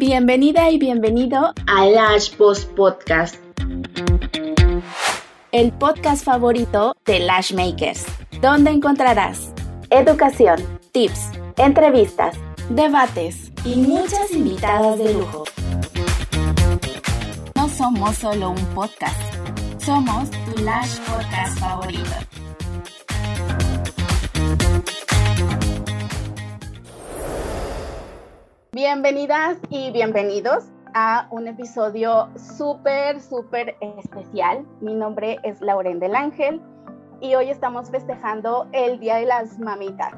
Bienvenida y bienvenido a Lash Post Podcast, el podcast favorito de Lash Makers, donde encontrarás educación, tips, entrevistas, debates y muchas invitadas de lujo. No somos solo un podcast, somos tu Lash Podcast favorito. Bienvenidas y bienvenidos a un episodio súper, súper especial. Mi nombre es Lauren del Ángel y hoy estamos festejando el Día de las Mamitas.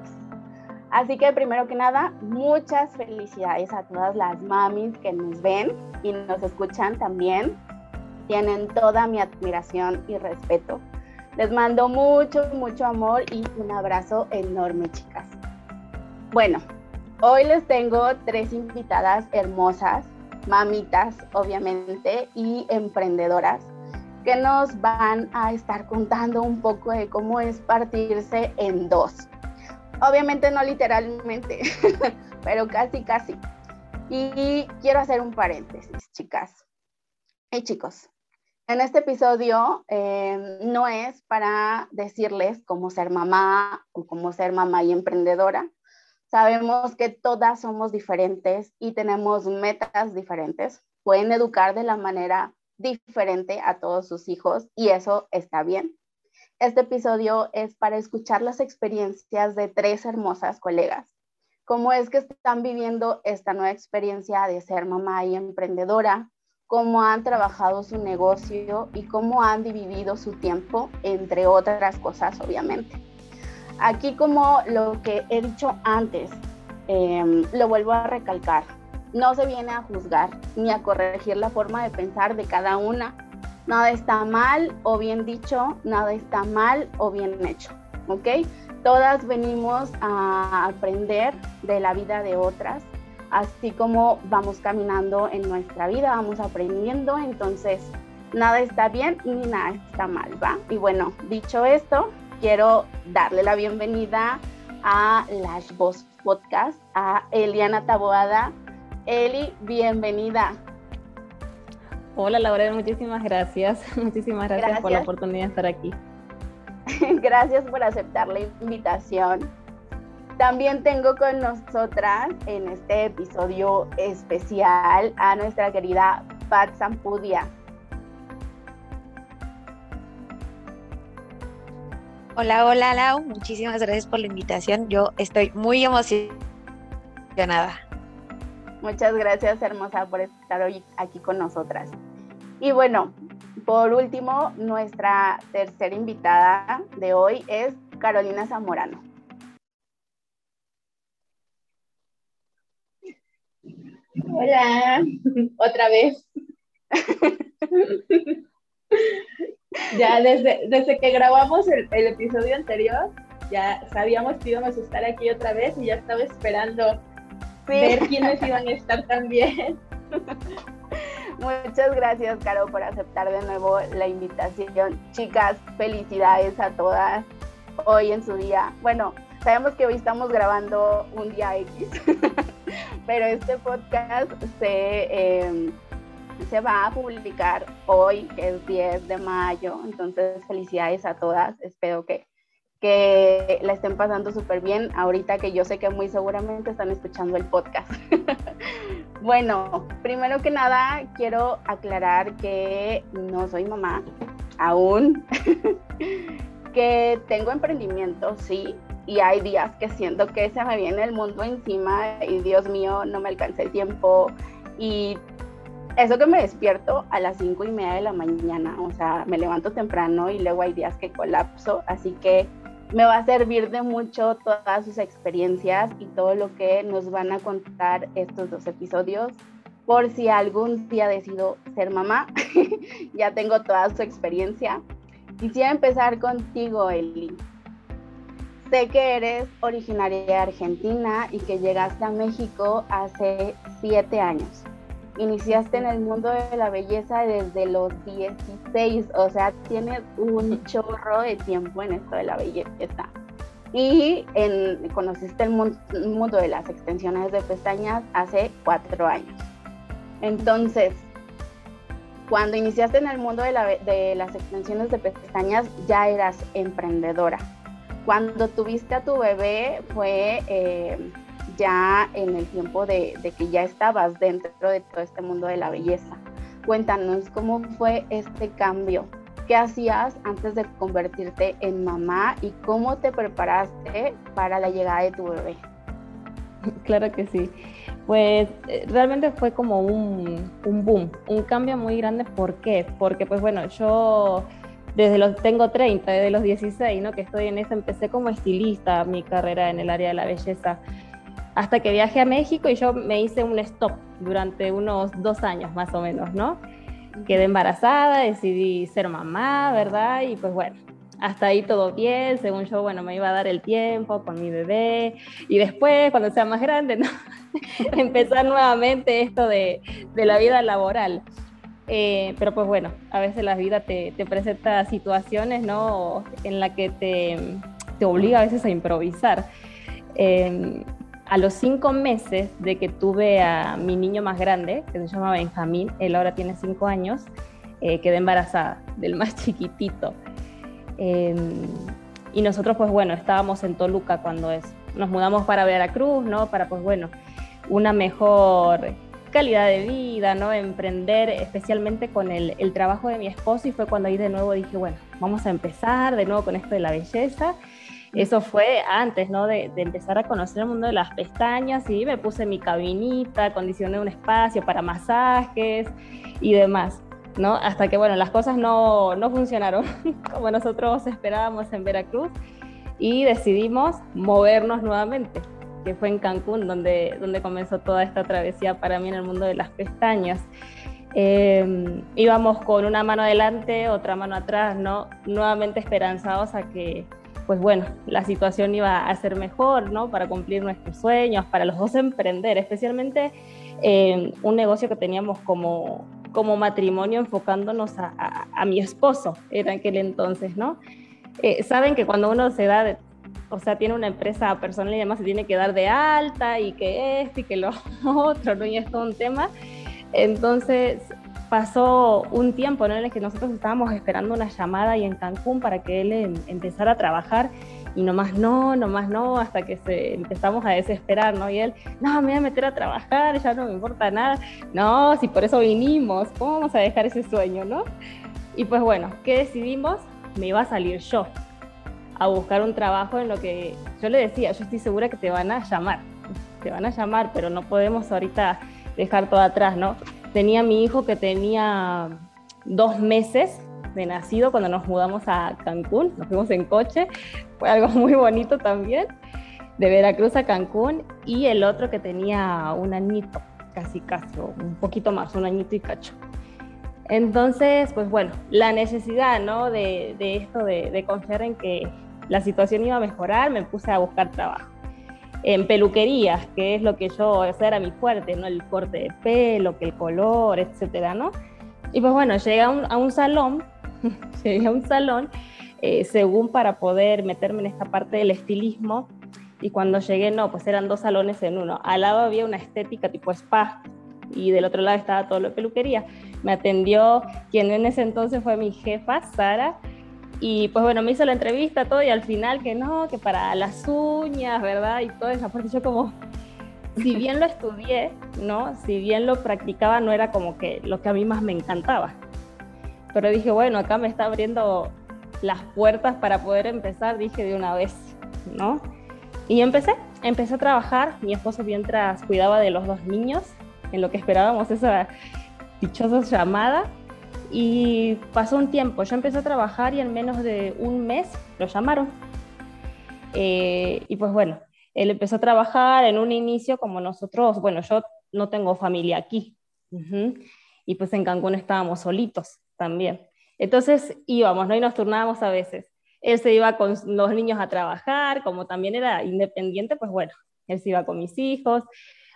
Así que primero que nada, muchas felicidades a todas las mamis que nos ven y nos escuchan también. Tienen toda mi admiración y respeto. Les mando mucho, mucho amor y un abrazo enorme, chicas. Bueno, Hoy les tengo tres invitadas hermosas, mamitas obviamente y emprendedoras que nos van a estar contando un poco de cómo es partirse en dos. Obviamente no literalmente, pero casi, casi. Y quiero hacer un paréntesis, chicas y chicos. En este episodio eh, no es para decirles cómo ser mamá o cómo ser mamá y emprendedora, Sabemos que todas somos diferentes y tenemos metas diferentes. Pueden educar de la manera diferente a todos sus hijos y eso está bien. Este episodio es para escuchar las experiencias de tres hermosas colegas. Cómo es que están viviendo esta nueva experiencia de ser mamá y emprendedora, cómo han trabajado su negocio y cómo han dividido su tiempo, entre otras cosas, obviamente. Aquí como lo que he dicho antes, em, lo vuelvo a recalcar, no se viene a juzgar ni a corregir la forma de pensar de cada una. Nada está mal o bien dicho, nada está mal o bien hecho, ¿ok? Todas venimos a aprender de la vida de otras, así como vamos caminando en nuestra vida, vamos aprendiendo, entonces nada está bien ni nada está mal, ¿va? Y bueno, dicho esto, quiero darle la bienvenida a Lash Boss Podcast, a Eliana Taboada. Eli, bienvenida. Hola Laura, muchísimas gracias. Muchísimas gracias, por la oportunidad de estar aquí. gracias por aceptar la invitación. También tengo con nosotras en este episodio especial a nuestra querida Pat Zampudia. Hola, hola Lau, muchísimas gracias por la invitación. Yo estoy muy emocionada. Muchas gracias, hermosa, por estar hoy aquí con nosotras. Y bueno, por último, nuestra tercera invitada de hoy es Carolina Zamorano. Hola, otra vez. ya desde, desde que grabamos el, episodio anterior, ya sabíamos que íbamos a estar aquí otra vez y ya estaba esperando ver quiénes iban a estar también. Muchas gracias, Caro, por aceptar de nuevo la invitación. Chicas, felicidades a todas hoy en su día. Bueno, sabemos que hoy estamos grabando un día X, pero este podcast se... Em, se va a publicar hoy, que es 10 de mayo. Entonces, felicidades a todas. Espero que, que la estén pasando súper bien ahorita que yo sé que muy seguramente están escuchando el podcast. bueno, primero que nada, quiero aclarar que no soy mamá aún, que tengo emprendimiento, sí, y hay días que siento que se me viene el mundo encima y Dios mío, no me alcanza el tiempo y eso que me despierto a las cinco y media de la mañana, o sea, me levanto temprano y luego hay días que colapso, así que me va a servir de mucho todas sus experiencias y todo lo que nos van a contar estos dos episodios. Por si algún día decido ser mamá, ya tengo toda su experiencia. Quisiera empezar contigo, Eli. Sé que eres originaria de Argentina y que llegaste a México hace siete años iniciaste en el mundo de la belleza desde los 16, o sea, tienes un chorro de tiempo en esto de la belleza. Y conociste el mundo, de las extensiones de pestañas hace cuatro años. Entonces, cuando iniciaste en el mundo de, las extensiones de pestañas, ya eras emprendedora. Cuando tuviste a tu bebé fue eh, ya en el tiempo de, de, que ya estabas dentro de todo este mundo de la belleza. Cuéntanos cómo fue este cambio. ¿Qué hacías antes de convertirte en mamá y cómo te preparaste para la llegada de tu bebé? Claro que sí. Pues eh, realmente fue como un, un, boom, un cambio muy grande. ¿Por qué? Porque pues bueno, yo desde los, tengo 30, desde los 16, ¿no? Que estoy en eso, empecé como estilista mi carrera en el área de la belleza. Hasta que viajé a México y yo me hice un stop durante unos dos años más o menos, ¿no? Quedé embarazada, decidí ser mamá, ¿verdad? Y pues bueno, hasta ahí todo bien, según yo, bueno, me iba a dar el tiempo con mi bebé y después, cuando sea más grande, ¿no? empezar nuevamente esto de, de la vida laboral. Eh, pero pues bueno, a veces la vida te, te presenta situaciones, ¿no? En la que te, te obliga a veces a improvisar. Eh, a los cinco meses de que tuve a mi niño más grande, que se llama Benjamín, él ahora tiene cinco años, eh, quedé embarazada del más chiquitito. Em, y nosotros, pues bueno, estábamos en Toluca cuando es, nos mudamos para Veracruz, ¿no? Para, pues bueno, una mejor calidad de vida, ¿no? Emprender, especialmente con el, el, trabajo de mi esposo, y fue cuando ahí de nuevo dije, bueno, vamos a empezar de nuevo con esto de la belleza. Eso fue antes, ¿no? De, empezar a conocer el mundo de las pestañas y me puse mi cabinita, acondicioné un espacio para masajes y demás. ¿no? Hasta que, bueno, las cosas no, no funcionaron como nosotros esperábamos en Veracruz y decidimos movernos nuevamente, que fue en Cancún, donde, donde comenzó toda esta travesía para mí en el mundo de las pestañas. Eh, íbamos con una mano adelante, otra mano atrás, ¿no? Nuevamente esperanzados a que, pues bueno, la situación iba a ser mejor, ¿no? Para cumplir nuestros sueños, para los dos emprender, especialmente eh, un negocio que teníamos como como matrimonio enfocándonos a, mi esposo en aquel entonces, ¿no? Eh, saben que cuando uno se da, o sea, tiene una empresa personal y demás, se tiene que dar de alta y que esto y que lo otro, ¿no? Y es todo un tema. Entonces pasó un tiempo ¿no? en el que nosotros estábamos esperando una llamada y en Cancún para que él em, empezara a trabajar y nomás no, nomás no, hasta que se, empezamos a desesperar, ¿no? Y él, no, me voy a meter a trabajar, ya no me importa nada. No, si por eso vinimos, ¿cómo vamos a dejar ese sueño, no? Y pues bueno, ¿qué decidimos? Me iba a salir yo a buscar un trabajo en lo que yo le decía, yo estoy segura que te van a llamar, te van a llamar, pero no podemos ahorita dejar todo atrás, ¿no? Tenía mi hijo que tenía dos meses de nacido cuando nos mudamos a Cancún, nos fuimos en coche, fue algo muy bonito también, de Veracruz a Cancún, y el otro que tenía un añito, casi casi, un poquito más, un añito y cacho. Entonces, pues bueno, la necesidad, ¿no? De, esto, de, de confiar en que la situación iba a mejorar, me puse a buscar trabajo en peluquerías, que es lo que yo, o sea, era mi fuerte, ¿no? El corte de pelo, que el color, etcétera, ¿no? Y pues bueno, llegué a un, a un salón llegué a un salón, eh, según para poder meterme en esta parte del estilismo. Y cuando llegué, no, pues eran dos salones en uno. Al lado había una estética tipo spa y del otro lado estaba todo lo de peluquería. Me atendió quien en ese entonces fue mi jefa, Sara. Y pues bueno, me hizo la entrevista, todo, y al final que no, que para las uñas, ¿verdad? Y todo eso, porque yo como, si bien lo estudié, ¿no? Si bien lo practicaba, no era como que lo que a mí más me encantaba. Pero dije, bueno, acá me está abriendo las puertas para poder empezar, dije de una vez, ¿no? Y empecé, empecé a trabajar, mi esposo mientras cuidaba de los dos niños, en lo que esperábamos esa dichosa llamada, y pasó un tiempo, yo empecé a trabajar y en menos de un mes lo llamaron. Eh, y pues bueno, él empezó a trabajar en un inicio como nosotros, bueno, yo no tengo familia aquí, y pues en Cancún estábamos solitos también. Entonces íbamos, ¿no? Y nos turnábamos a veces. Él se iba con los niños a trabajar, como también era independiente, pues bueno, él se iba con mis hijos.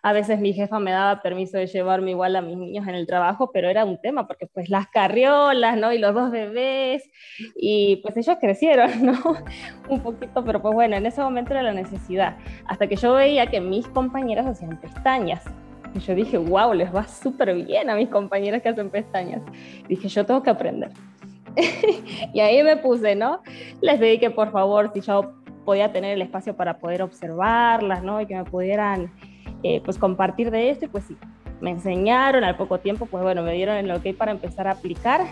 A veces mi jefa me daba permiso de llevarme igual a mis niños en el trabajo, pero era un tema porque pues las carriolas, ¿no? Y los dos bebés, y pues ellos crecieron, ¿no? un poquito, pero pues bueno, en ese momento era la necesidad. Hasta que yo veía que mis compañeras hacían pestañas, Y yo dije, wow, les va súper bien a mis compañeras que hacen pestañas. Dije, yo tengo que aprender. y ahí me puse, ¿no? Les pedí que por favor, si yo podía tener el espacio para poder observarlas, ¿no? Y que me pudieran, pues, compartir de esto, y pues sí, me enseñaron, al poco tiempo, pues bueno, me dieron el ok para empezar a aplicar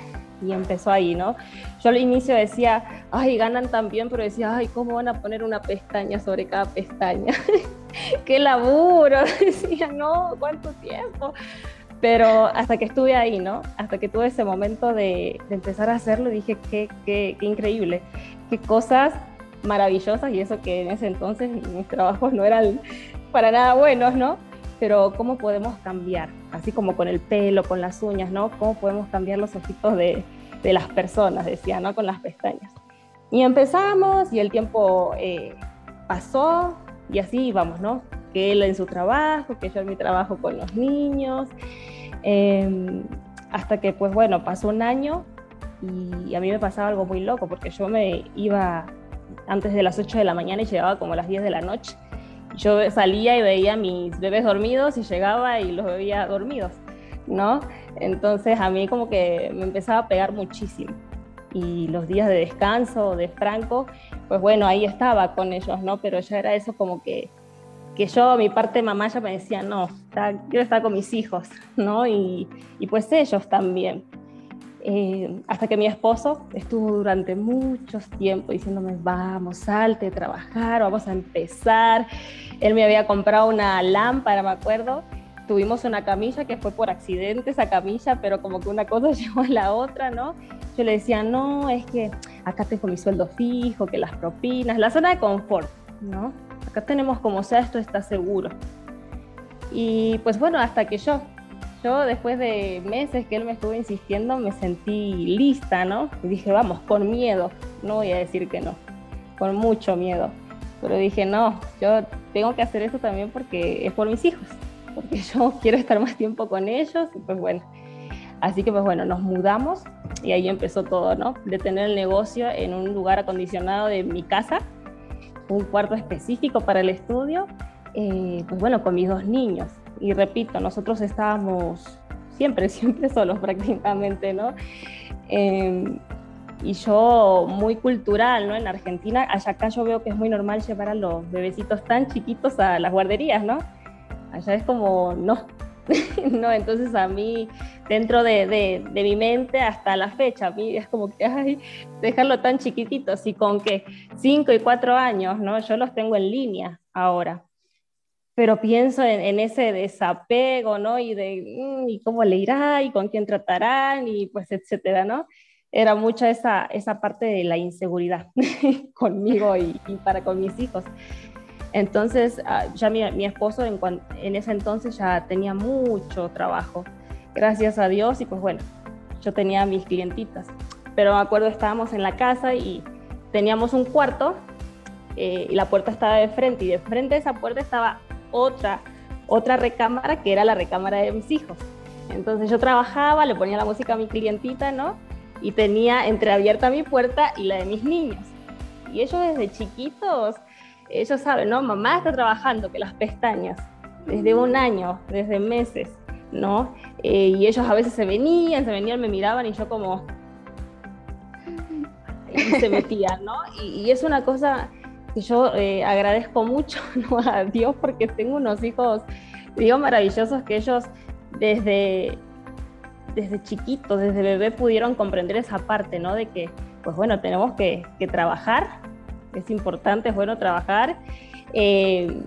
y empezó ahí, ¿no? Yo al inicio decía, ay, ganan tan bien, pero decía, ay, ¿cómo van a poner una pestaña sobre cada pestaña? ¡Qué laburo! Decía, no, ¿cuánto tiempo? Pero hasta que estuve ahí, ¿no? Hasta que tuve ese momento de, empezar a hacerlo, dije, qué, qué, qué increíble, qué cosas maravillosas y eso que en ese entonces mis trabajos no eran para nada buenos, ¿no? Pero cómo podemos cambiar, así como con el pelo, con las uñas, ¿no? Cómo podemos cambiar los ojitos de, de las personas, decía, ¿no? Con las pestañas. Y empezamos y el tiempo eh, pasó y así íbamos, ¿no? Que él en su trabajo, que yo en mi trabajo con los niños, em, hasta que pues bueno, pasó un año y a mí me pasaba algo muy loco porque yo me iba antes de las 8 de la mañana y llegaba como a las 10 de la noche. Yo salía y veía mis bebés dormidos y llegaba y los veía dormidos, ¿no? Entonces a mí como que me empezaba a pegar muchísimo. Y los días de descanso de Franco, pues bueno, ahí estaba con ellos, ¿no? Pero ya era eso como que, que yo, mi parte de mamá ya me decía, no, quiero estar con mis hijos, ¿no? Y, y pues ellos también. Eh, hasta que mi esposo estuvo durante muchos tiempos diciéndome, vamos, salte a trabajar, vamos a empezar. Él me había comprado una lámpara, me acuerdo. Tuvimos una camilla que fue por accidente esa camilla, pero como que una cosa llevó a la otra, ¿no? Yo le decía, no, es que acá tengo mi sueldo fijo, que las propinas, la zona de confort, ¿no? Acá tenemos como sea, esto está seguro. Y pues bueno, hasta que yo después de meses que él me estuvo insistiendo, me sentí lista, ¿no? Y dije, vamos, con miedo, no voy a decir que no, con mucho miedo. Pero dije, no, yo tengo que hacer eso también porque es por mis hijos, porque yo quiero estar más tiempo con ellos y pues bueno. Así que pues bueno, nos mudamos y ahí empezó todo, ¿no? De tener el negocio en un lugar acondicionado de mi casa, un cuarto específico para el estudio, eh, pues bueno, con mis dos niños y repito, nosotros estábamos siempre, siempre solos prácticamente, ¿no? Em, y yo muy cultural, ¿no? En Argentina, allá acá yo veo que es muy normal llevar a los bebecitos tan chiquitos a las guarderías, ¿no? Allá es como, no, no, entonces a mí, dentro de, de, de, mi mente hasta la fecha, a mí es como que, ay, dejarlo tan chiquitito, y con que 5 y 4 años, ¿no? Yo los tengo en línea ahora pero pienso en, ese desapego, ¿no? Y de, mm, ¿y cómo le irá? ¿Y con quién tratarán? Y pues, etcétera, ¿no? Era mucha esa, esa parte de la inseguridad conmigo y, para con mis hijos. Entonces, ah, ya mi, mi esposo en, en ese entonces ya tenía mucho trabajo, gracias a Dios, y pues bueno, yo tenía mis clientitas. Pero me acuerdo, estábamos en la casa y teníamos un cuarto eh, y la puerta estaba de frente y de frente de esa puerta estaba otra, otra recámara que era la recámara de mis hijos. Entonces yo trabajaba, le ponía la música a mi clientita, ¿no? Y tenía entreabierta mi puerta y la de mis niños. Y ellos desde chiquitos, ellos saben, ¿no? Mamá está trabajando, que las pestañas, desde un año, desde meses, ¿no? Eh, y ellos a veces se venían, se venían, me miraban y yo como... Y se metían, ¿no? y es una cosa yo eh, agradezco mucho a Dios porque tengo unos hijos, digo, maravillosos que ellos desde, desde chiquitos, desde bebé pudieron comprender esa parte, ¿no? De que, pues bueno, tenemos que, trabajar, es importante, es bueno trabajar. Eh,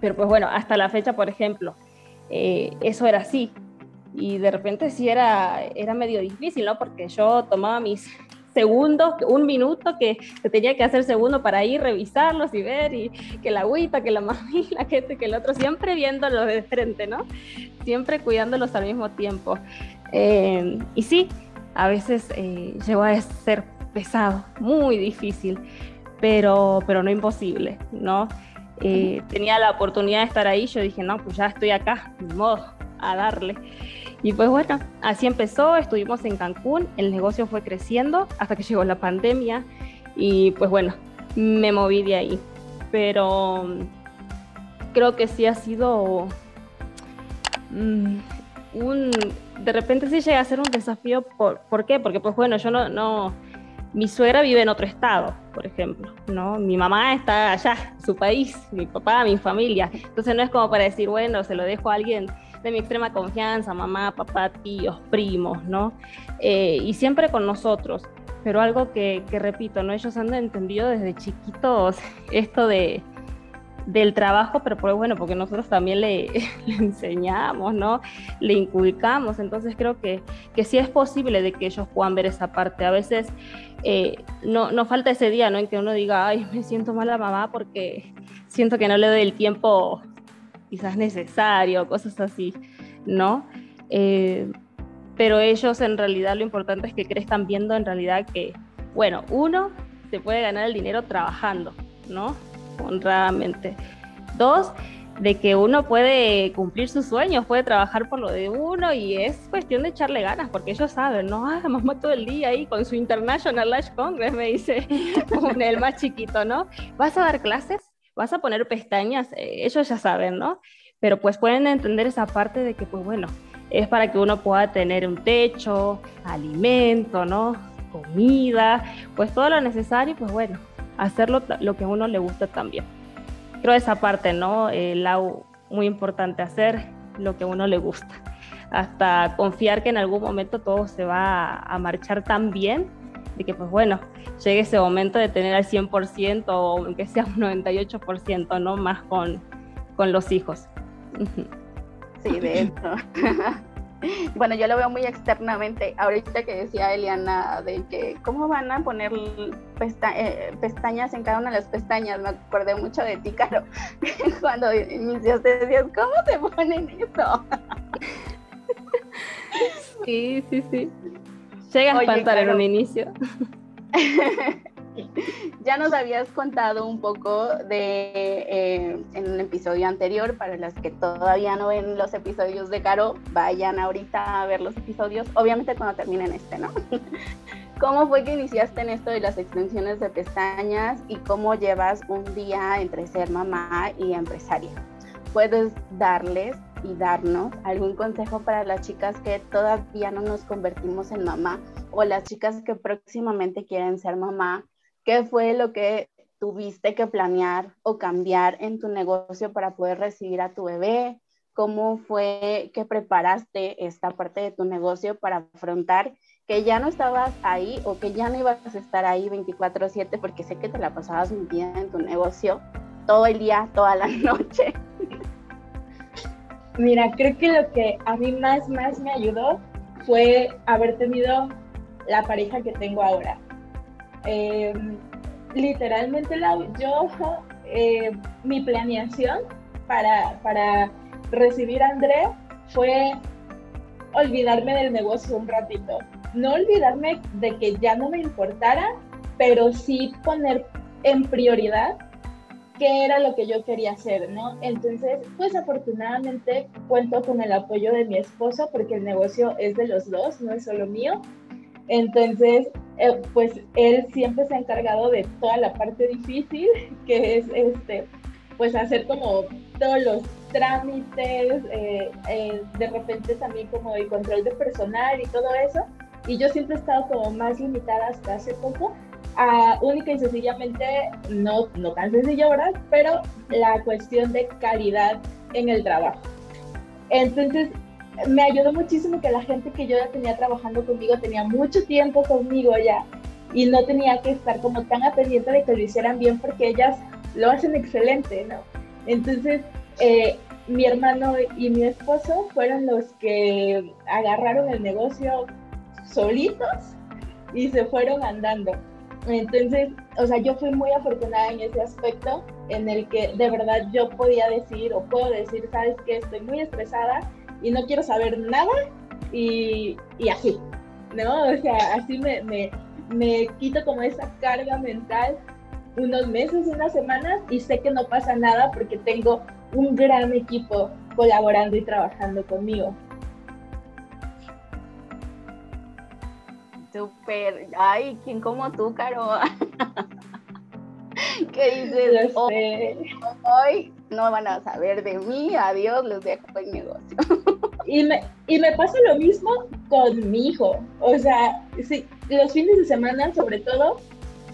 pero pues bueno, hasta la fecha, por ejemplo, eh, eso era así. Y de repente sí era, era medio difícil, ¿no? Porque yo tomaba mis, segundos, un minuto que se tenía que hacer segundo para ir, revisarlos y ver, y que la agüita, que la mamila, que este, que el otro, siempre viéndolos de frente, ¿no? Siempre cuidándolos al mismo tiempo. Eh, y sí, a veces eh, llegó a ser pesado, muy difícil, pero, pero no imposible, ¿no? Eh, tenía la oportunidad de estar ahí, yo dije, no, pues ya estoy acá, de modo, a darle. Y pues bueno, así empezó, estuvimos en Cancún, el negocio fue creciendo hasta que llegó la pandemia y pues bueno, me moví de ahí. Pero mm, creo que sí ha sido mm, un, de repente sí llega a ser un desafío. ¿Por, ¿por qué? Porque pues bueno, yo no, no, mi suegra vive en otro estado, por ejemplo, ¿no? Mi mamá está allá, su país, mi papá, mi familia. Entonces no es como para decir, bueno, se lo dejo a alguien de mi extrema confianza, mamá, papá, tíos, primos, ¿no? Eh, y siempre con nosotros. Pero algo que, que repito, ¿no? Ellos han entendido desde chiquitos esto de, del trabajo, pero pues bueno, porque nosotros también le, enseñamos, ¿no? Le inculcamos, entonces creo que, que sí es posible de que ellos puedan ver esa parte. A veces eh, no, no falta ese día, ¿no? En que uno diga, ay, me siento mal a mamá porque siento que no le doy el tiempo quizás necesario, cosas así, ¿no? Eh, pero ellos en realidad lo importante es que crezcan viendo en realidad que, bueno, uno, se puede ganar el dinero trabajando, ¿no? honradamente. Dos, de que uno puede cumplir sus sueños, puede trabajar por lo de uno y es cuestión de echarle ganas, porque ellos saben, ¿no? Ah, mamá todo el día ahí con su International Lash Congress, me dice el más chiquito, ¿no? ¿Vas a dar clases? ¿Vas a poner pestañas? Eh, ellos ya saben, ¿no? Pero pues pueden entender esa parte de que, pues bueno, es para que uno pueda tener un techo, alimento, ¿no? Comida, pues todo lo necesario, pues bueno, hacerlo lo que a uno le gusta también. Creo esa parte, ¿no? El muy importante, hacer lo que a uno le gusta. Hasta confiar que en algún momento todo se va a marchar tan bien de que, pues bueno, llegue ese momento de tener al 100% o aunque sea un 98%, ¿no? Más con, con los hijos. Sí, de eso. bueno, yo lo veo muy externamente. Ahorita que decía Eliana de que cómo van a poner eh, pestañas en cada una de las pestañas, me acordé mucho de ti, Caro, cuando iniciaste decías, ¿cómo se ponen eso? sí, sí, sí. Llega a espantar en un inicio. ya nos habías contado un poco de eh, en un episodio anterior, para las que todavía no ven los episodios de Caro, vayan ahorita a ver los episodios, obviamente cuando terminen este, ¿no? ¿Cómo fue que iniciaste en esto de las extensiones de pestañas y cómo llevas un día entre ser mamá y empresaria? ¿Puedes darles y darnos algún consejo para las chicas que todavía no nos convertimos en mamá o las chicas que próximamente quieren ser mamá ¿Qué fue lo que tuviste que planear o cambiar en tu negocio para poder recibir a tu bebé? ¿Cómo fue que preparaste esta parte de tu negocio para afrontar que ya no estabas ahí o que ya no ibas a estar ahí 24/7 porque sé que te la pasabas metida en tu negocio todo el día, toda la noche? Mira, creo que lo que a mí más, más me ayudó fue haber tenido la pareja que tengo ahora. Em, literalmente, yo, eh, mi planeación para, para recibir a André fue olvidarme del negocio un ratito. No olvidarme de que ya no me importara, pero sí poner en prioridad qué era lo que yo quería hacer, ¿no? Entonces, pues afortunadamente cuento con el apoyo de mi esposo porque el negocio es de los dos, no es solo mío. Entonces, eh, pues él siempre se ha encargado de toda la parte difícil, que es este, pues hacer como todos los trámites, eh, eh, de repente también como el control de personal y todo eso. Y yo siempre he estado como más limitada hasta hace poco a única y sencillamente, no, no tan sencillo, ¿verdad? Pero la cuestión de calidad en el trabajo. Entonces, me ayudó muchísimo que la gente que yo ya tenía trabajando conmigo tenía mucho tiempo conmigo ya y no tenía que estar como tan a de que lo hicieran bien porque ellas lo hacen excelente, ¿no? Entonces, eh, mi hermano y mi esposo fueron los que agarraron el negocio solitos y se fueron andando. Entonces, o sea, yo fui muy afortunada en ese aspecto en el que de verdad yo podía decir o puedo decir, sabes que estoy muy estresada, y no quiero saber nada y, y así, ¿no? O sea, así me, me, me quito como esa carga mental unos meses, unas semanas y sé que no pasa nada porque tengo un gran equipo colaborando y trabajando conmigo. Súper, ay, ¿quién como tú, Caro? ¿Qué dices? Hoy, hoy no van a saber de mí, adiós, les dejo el negocio. y me, y me pasa lo mismo con mi hijo. O sea, sí, los fines de semana sobre todo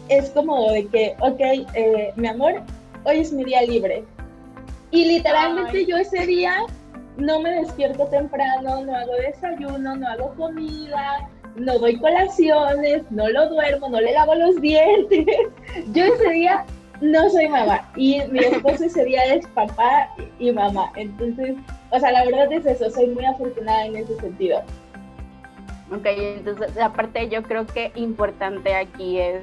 es como de que, ok, eh, mi amor, hoy es mi día libre. Y literalmente yo ese día no me despierto temprano, no hago desayuno, no hago comida, no doy colaciones, no lo duermo, no le lavo los dientes. Yo ese día no soy mamá y mi esposo ese día es papá y mamá. Entonces, o sea, la verdad es eso, soy muy afortunada en ese sentido. Ok, entonces aparte yo creo que importante aquí es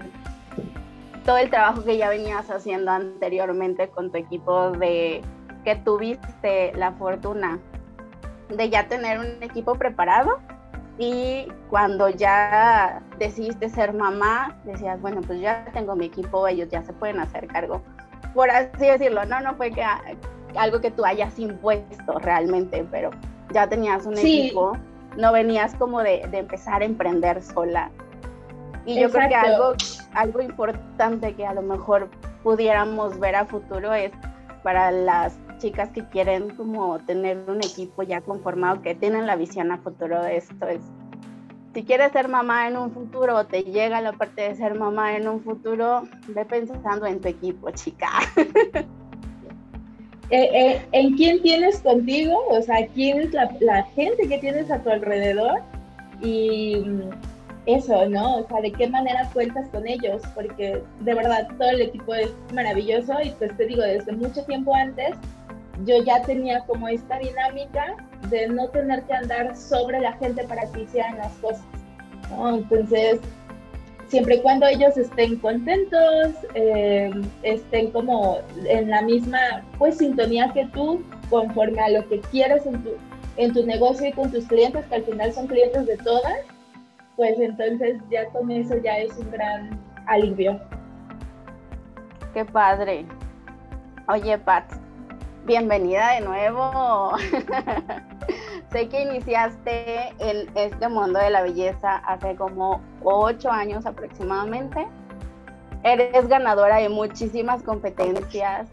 todo el trabajo que ya venías haciendo anteriormente con tu equipo de que tuviste la fortuna de ya tener un equipo preparado y cuando ya decidiste ser mamá, decías, bueno, pues ya tengo mi equipo, ellos ya se pueden hacer cargo. Por así decirlo, no, no fue que algo que tú hayas impuesto realmente, pero ya tenías un equipo, no venías como de, de, empezar a emprender sola. Y yo creo que algo, algo importante que a lo mejor pudiéramos ver a futuro es para las chicas que quieren como tener un equipo ya conformado, que tienen la visión a futuro de esto, es si quieres ser mamá en un futuro te llega la parte de ser mamá en un futuro, ve pensando en tu equipo, chica. Eh, eh, en quién tienes contigo, o sea, quién es la, la, gente que tienes a tu alrededor y mm, eso, ¿no? O sea, de qué manera cuentas con ellos, porque de verdad todo el equipo es maravilloso y pues te digo, desde mucho tiempo antes yo ya tenía como esta dinámica de no tener que andar sobre la gente para que hicieran las cosas. Entonces, siempre y cuando ellos estén contentos, eh, estén como en la misma pues sintonía que tú, conforme a lo que quieres en tu, en tu negocio y con tus clientes, que al final son clientes de todas, pues entonces ya con eso ya es un gran alivio. Qué padre. Oye, Pat, bienvenida de nuevo. sé que iniciaste en este mundo de la belleza hace como ocho años aproximadamente. Eres ganadora de muchísimas competencias.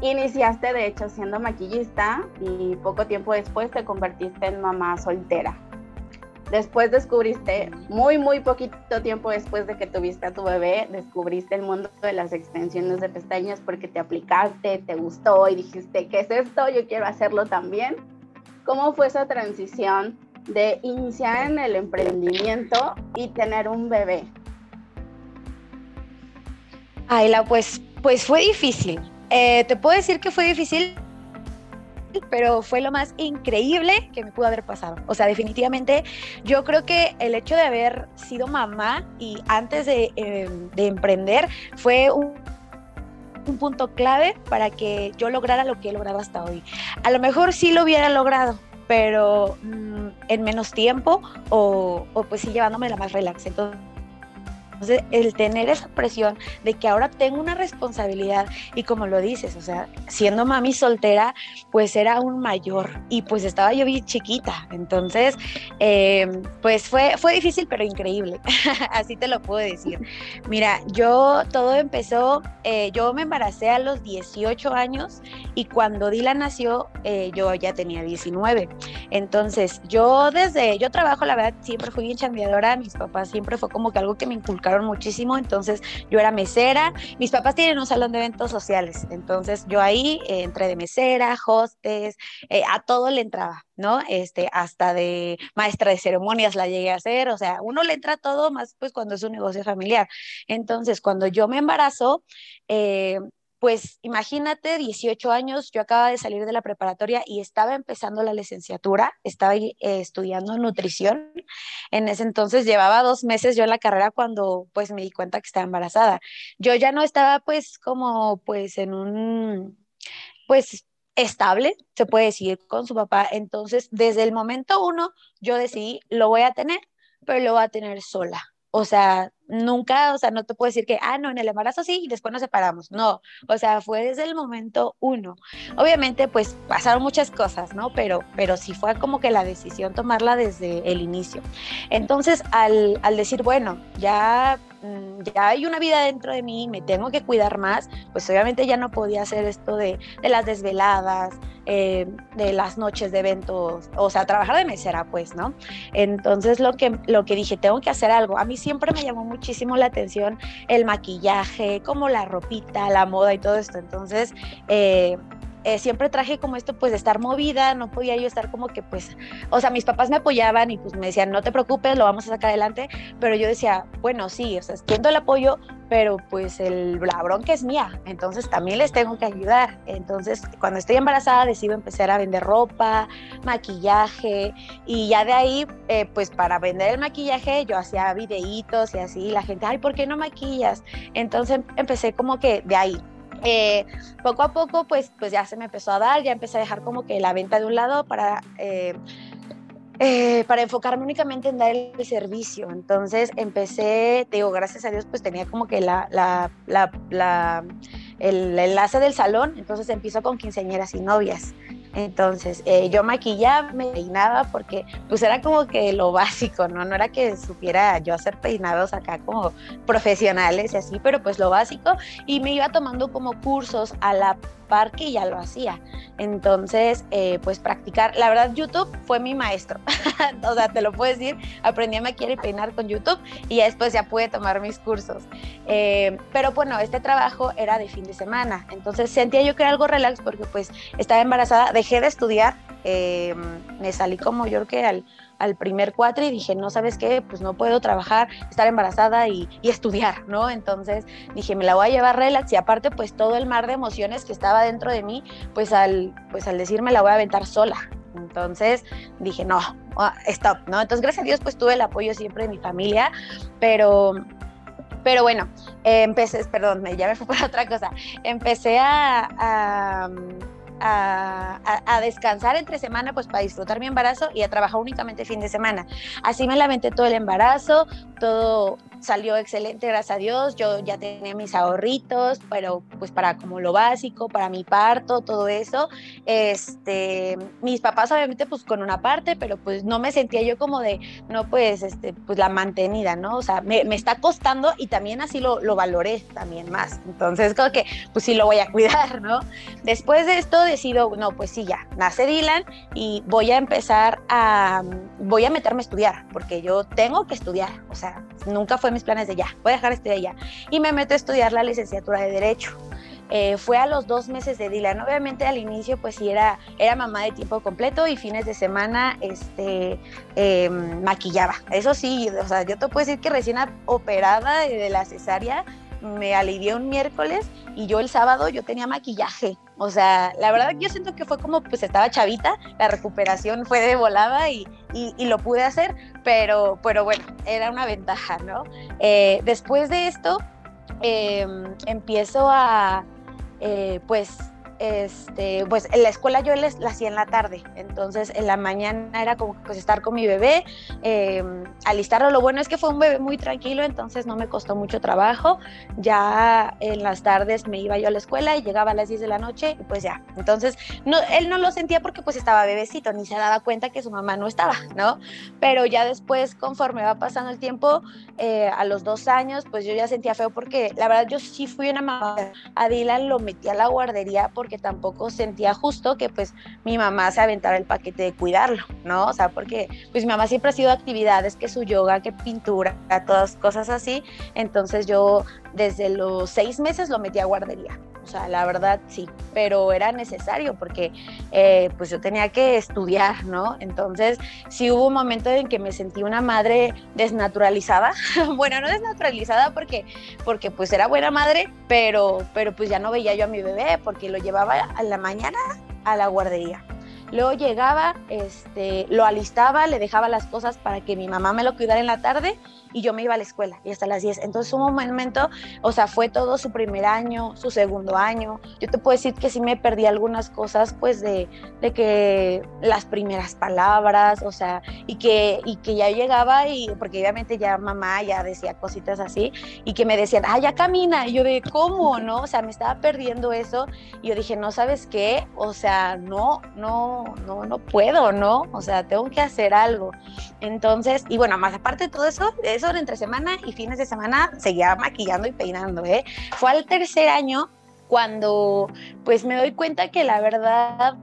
Iniciaste de hecho siendo maquillista y poco tiempo después te convertiste en mamá soltera. Después descubriste, muy, muy poquito tiempo después de que tuviste a tu bebé, descubriste el mundo de las extensiones de pestañas porque te aplicaste, te gustó y dijiste, ¿qué es esto? Yo quiero hacerlo también. ¿Cómo fue esa transición de iniciar en el emprendimiento y tener un bebé? Ayla, pues, pues fue difícil. Eh, te puedo decir que fue difícil pero fue lo más increíble que me pudo haber pasado. O sea, definitivamente yo creo que el hecho de haber sido mamá y antes de, eh, emprender fue un, punto clave para que yo lograra lo que he logrado hasta hoy. A lo mejor sí lo hubiera logrado, pero mm, en menos tiempo o, o, pues sí llevándome la más relax. Entonces, entonces, el tener esa presión de que ahora tengo una responsabilidad y como lo dices, o sea, siendo mami soltera, pues era aún mayor y pues estaba yo bien chiquita. Entonces, em, pues fue, fue difícil, pero increíble. Así te lo puedo decir. Mira, yo todo empezó, eh, yo me embaracé a los 18 años y cuando Dylan nació, eh, yo ya tenía 19. Entonces, yo desde, yo trabajo, la verdad, siempre fui bien chambeadora, mis papás siempre fue como que algo que me inculcaron muchísimo, entonces yo era mesera, mis papás tienen un salón de eventos sociales, entonces yo ahí eh, entré de mesera, hostes, eh, a todo le entraba, ¿no? Este, hasta de maestra de ceremonias la llegué a hacer, o sea, uno le entra todo más pues cuando es un negocio familiar. Entonces, cuando yo me embarazo, eh, pues imagínate, 18 años, yo acababa de salir de la preparatoria y estaba empezando la licenciatura, estaba eh, estudiando nutrición. En ese entonces llevaba dos meses yo en la carrera cuando pues me di cuenta que estaba embarazada. Yo ya no estaba pues como pues en un, pues estable, se puede decir, con su papá. Entonces, desde el momento uno, yo decidí, lo voy a tener, pero lo voy a tener sola. O sea, nunca, o sea, no te puedo decir que, ah, no, en el embarazo sí y después nos separamos. No, o sea, fue desde el momento uno. Obviamente, pues pasaron muchas cosas, ¿no? Pero, pero sí fue como que la decisión tomarla desde el inicio. Entonces, al, al decir, bueno, ya ya hay una vida dentro de mí, me tengo que cuidar más, pues obviamente ya no podía hacer esto de, de las desveladas, eh, de las noches de eventos, o sea, trabajar de mesera, pues, ¿no? Entonces lo que, lo que dije, tengo que hacer algo. A mí siempre me llamó muchísimo la atención el maquillaje, como la ropita, la moda y todo esto. Entonces, eh, eh, siempre traje como esto pues de estar movida, no podía yo estar como que pues, o sea, mis papás me apoyaban y pues me decían, no te preocupes, lo vamos a sacar adelante, pero yo decía, bueno, sí, o sea, entiendo el apoyo, pero pues el, la bronca es mía, entonces también les tengo que ayudar. Entonces, cuando estoy embarazada, decido empezar a vender ropa, maquillaje, y ya de ahí, eh, pues para vender el maquillaje, yo hacía videitos y así, la gente, ay, ¿por qué no maquillas? Entonces empecé como que de ahí, eh, poco a poco, pues, pues ya se me empezó a dar, ya empecé a dejar como que la venta de un lado para, eh, eh, para enfocarme únicamente en dar el servicio. Entonces empecé, digo, gracias a Dios, pues tenía como que la, la, la, el enlace del salón, entonces empiezo con quinceañeras y novias. Entonces, eh, yo maquillaba, me peinaba porque pues era como que lo básico, ¿no? No era que supiera yo hacer peinados acá como profesionales y así, pero pues lo básico y me iba tomando como cursos a la parque y ya lo hacía. Entonces, eh, pues practicar, la verdad YouTube fue mi maestro, o sea, te lo puedo decir, aprendí a maquillar y peinar con YouTube y después ya pude tomar mis cursos. Eh, pero bueno, este trabajo era de fin de semana, entonces sentía yo que era algo relax porque pues estaba embarazada, dejé de estudiar, eh, me salí como yo creo que al al primer cuatro y dije, no sabes qué, pues no puedo trabajar, estar embarazada y, estudiar, ¿no? Entonces dije, me la voy a llevar relax y aparte pues todo el mar de emociones que estaba dentro de mí, pues al, pues al decirme la voy a aventar sola. Entonces dije, no, ah, stop, ¿no? Entonces gracias a Dios pues tuve el apoyo siempre de mi familia, pero pero bueno, empecé, perdón, ya me fui por otra cosa. Empecé a, descansar entre semana, pues para disfrutar mi embarazo y a trabajar únicamente fin de semana. Así me lamenté todo el embarazo, todo salió excelente, gracias a Dios. Yo ya tenía mis ahorritos, pero pues para como lo básico, para mi parto, todo eso. Este, mis papás obviamente pues con una parte, pero pues no me sentía yo como de, no pues, este, pues la mantenida, ¿no? O sea, me, me está costando y también así lo, lo valoré también más. Entonces, como que pues sí lo voy a cuidar, ¿no? Después de esto decido, no, pues sí, ya, nace Dylan y voy a empezar a, voy a meterme a estudiar, porque yo tengo que estudiar, o sea, nunca fue mis planes de ya, voy a dejar este de ya. Y me meto a estudiar la licenciatura de Derecho. Eh, fue a los dos meses de Dylan. Obviamente al inicio pues sí era, era mamá de tiempo completo y fines de semana este, em, maquillaba. Eso sí, o sea, yo te puedo decir que recién operada de la cesárea me alivié un miércoles y yo el sábado yo tenía maquillaje. O sea, la verdad yo siento que fue como pues estaba chavita, la recuperación fue de volada y, y, lo pude hacer, pero, pero bueno, era una ventaja, ¿no? Eh, después de esto, em, empiezo a, eh, pues, este, pues en la escuela yo la hacía en la tarde, entonces en la mañana era como pues estar con mi bebé, eh, alistarlo, lo bueno es que fue un bebé muy tranquilo, entonces no me costó mucho trabajo, ya en las tardes me iba yo a la escuela y llegaba a las 10 de la noche y pues ya, entonces él no lo sentía porque pues estaba bebecito, ni se daba cuenta que su mamá no estaba, ¿no? Pero ya después, conforme va pasando el tiempo, eh, a los dos años, pues yo ya sentía feo porque la verdad yo sí fui una mamá, a Dylan lo metí a la guardería tampoco sentía justo que pues mi mamá se aventara el paquete de cuidarlo, ¿no? O sea, porque pues mi mamá siempre ha sido actividades, que su yoga, que pintura, todas cosas así. Entonces yo desde los seis meses lo metí a guardería. O sea, la verdad sí, pero era necesario porque eh, pues yo tenía que estudiar, ¿no? Entonces sí hubo un momento en que me sentí una madre desnaturalizada. bueno, no desnaturalizada porque, porque pues era buena madre, pero, pero pues ya no veía yo a mi bebé porque lo llevaba a la mañana a la guardería. Luego llegaba, este, lo alistaba, le dejaba las cosas para que mi mamá me lo cuidara en la tarde y yo me iba a la escuela y hasta las 10. Entonces un momento, o sea, fue todo su primer año, su segundo año. Yo te puedo decir que sí me perdí algunas cosas, pues de, de que las primeras palabras, o sea, y que, y que ya llegaba y, porque obviamente ya mamá ya decía cositas así, y que me decían, ah, ya camina. Y yo de, ¿cómo? ¿No? O sea, me estaba perdiendo eso. Y yo dije, no, ¿sabes qué? O sea, no, no, no, no, puedo, ¿no? O sea, tengo que hacer algo. Entonces, y bueno, más aparte de todo eso, eso entre semana y fines de semana seguía maquillando y peinando, ¿eh? Fue al tercer año cuando pues me doy cuenta que la verdad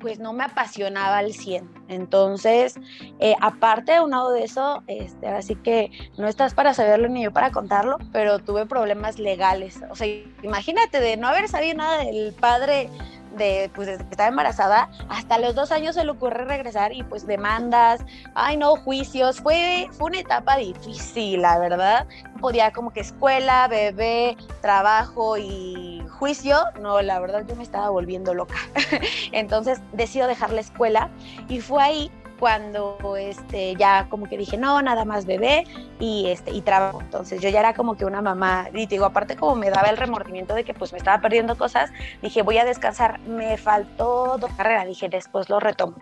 pues no me apasionaba al 100. Entonces, eh, aparte de lado de eso, este, así que no estás para saberlo ni yo para contarlo, pero tuve problemas legales. O sea, imagínate de no haber sabido nada del padre de, pues, desde que estaba embarazada, hasta los dos años se le ocurre regresar y pues demandas, ay no, juicios, fue, fue una etapa difícil, la verdad. Podía como que escuela, bebé, trabajo y juicio, no, la verdad yo me estaba volviendo loca. Entonces decido dejar la escuela y fue ahí cuando este, ya como que dije, no, nada más bebé y, este, y trabajo. Entonces yo ya era como que una mamá, y digo, aparte como me daba el remordimiento de que pues me estaba perdiendo cosas, dije, voy a descansar. Me faltó dos carreras, dije, después lo retomo.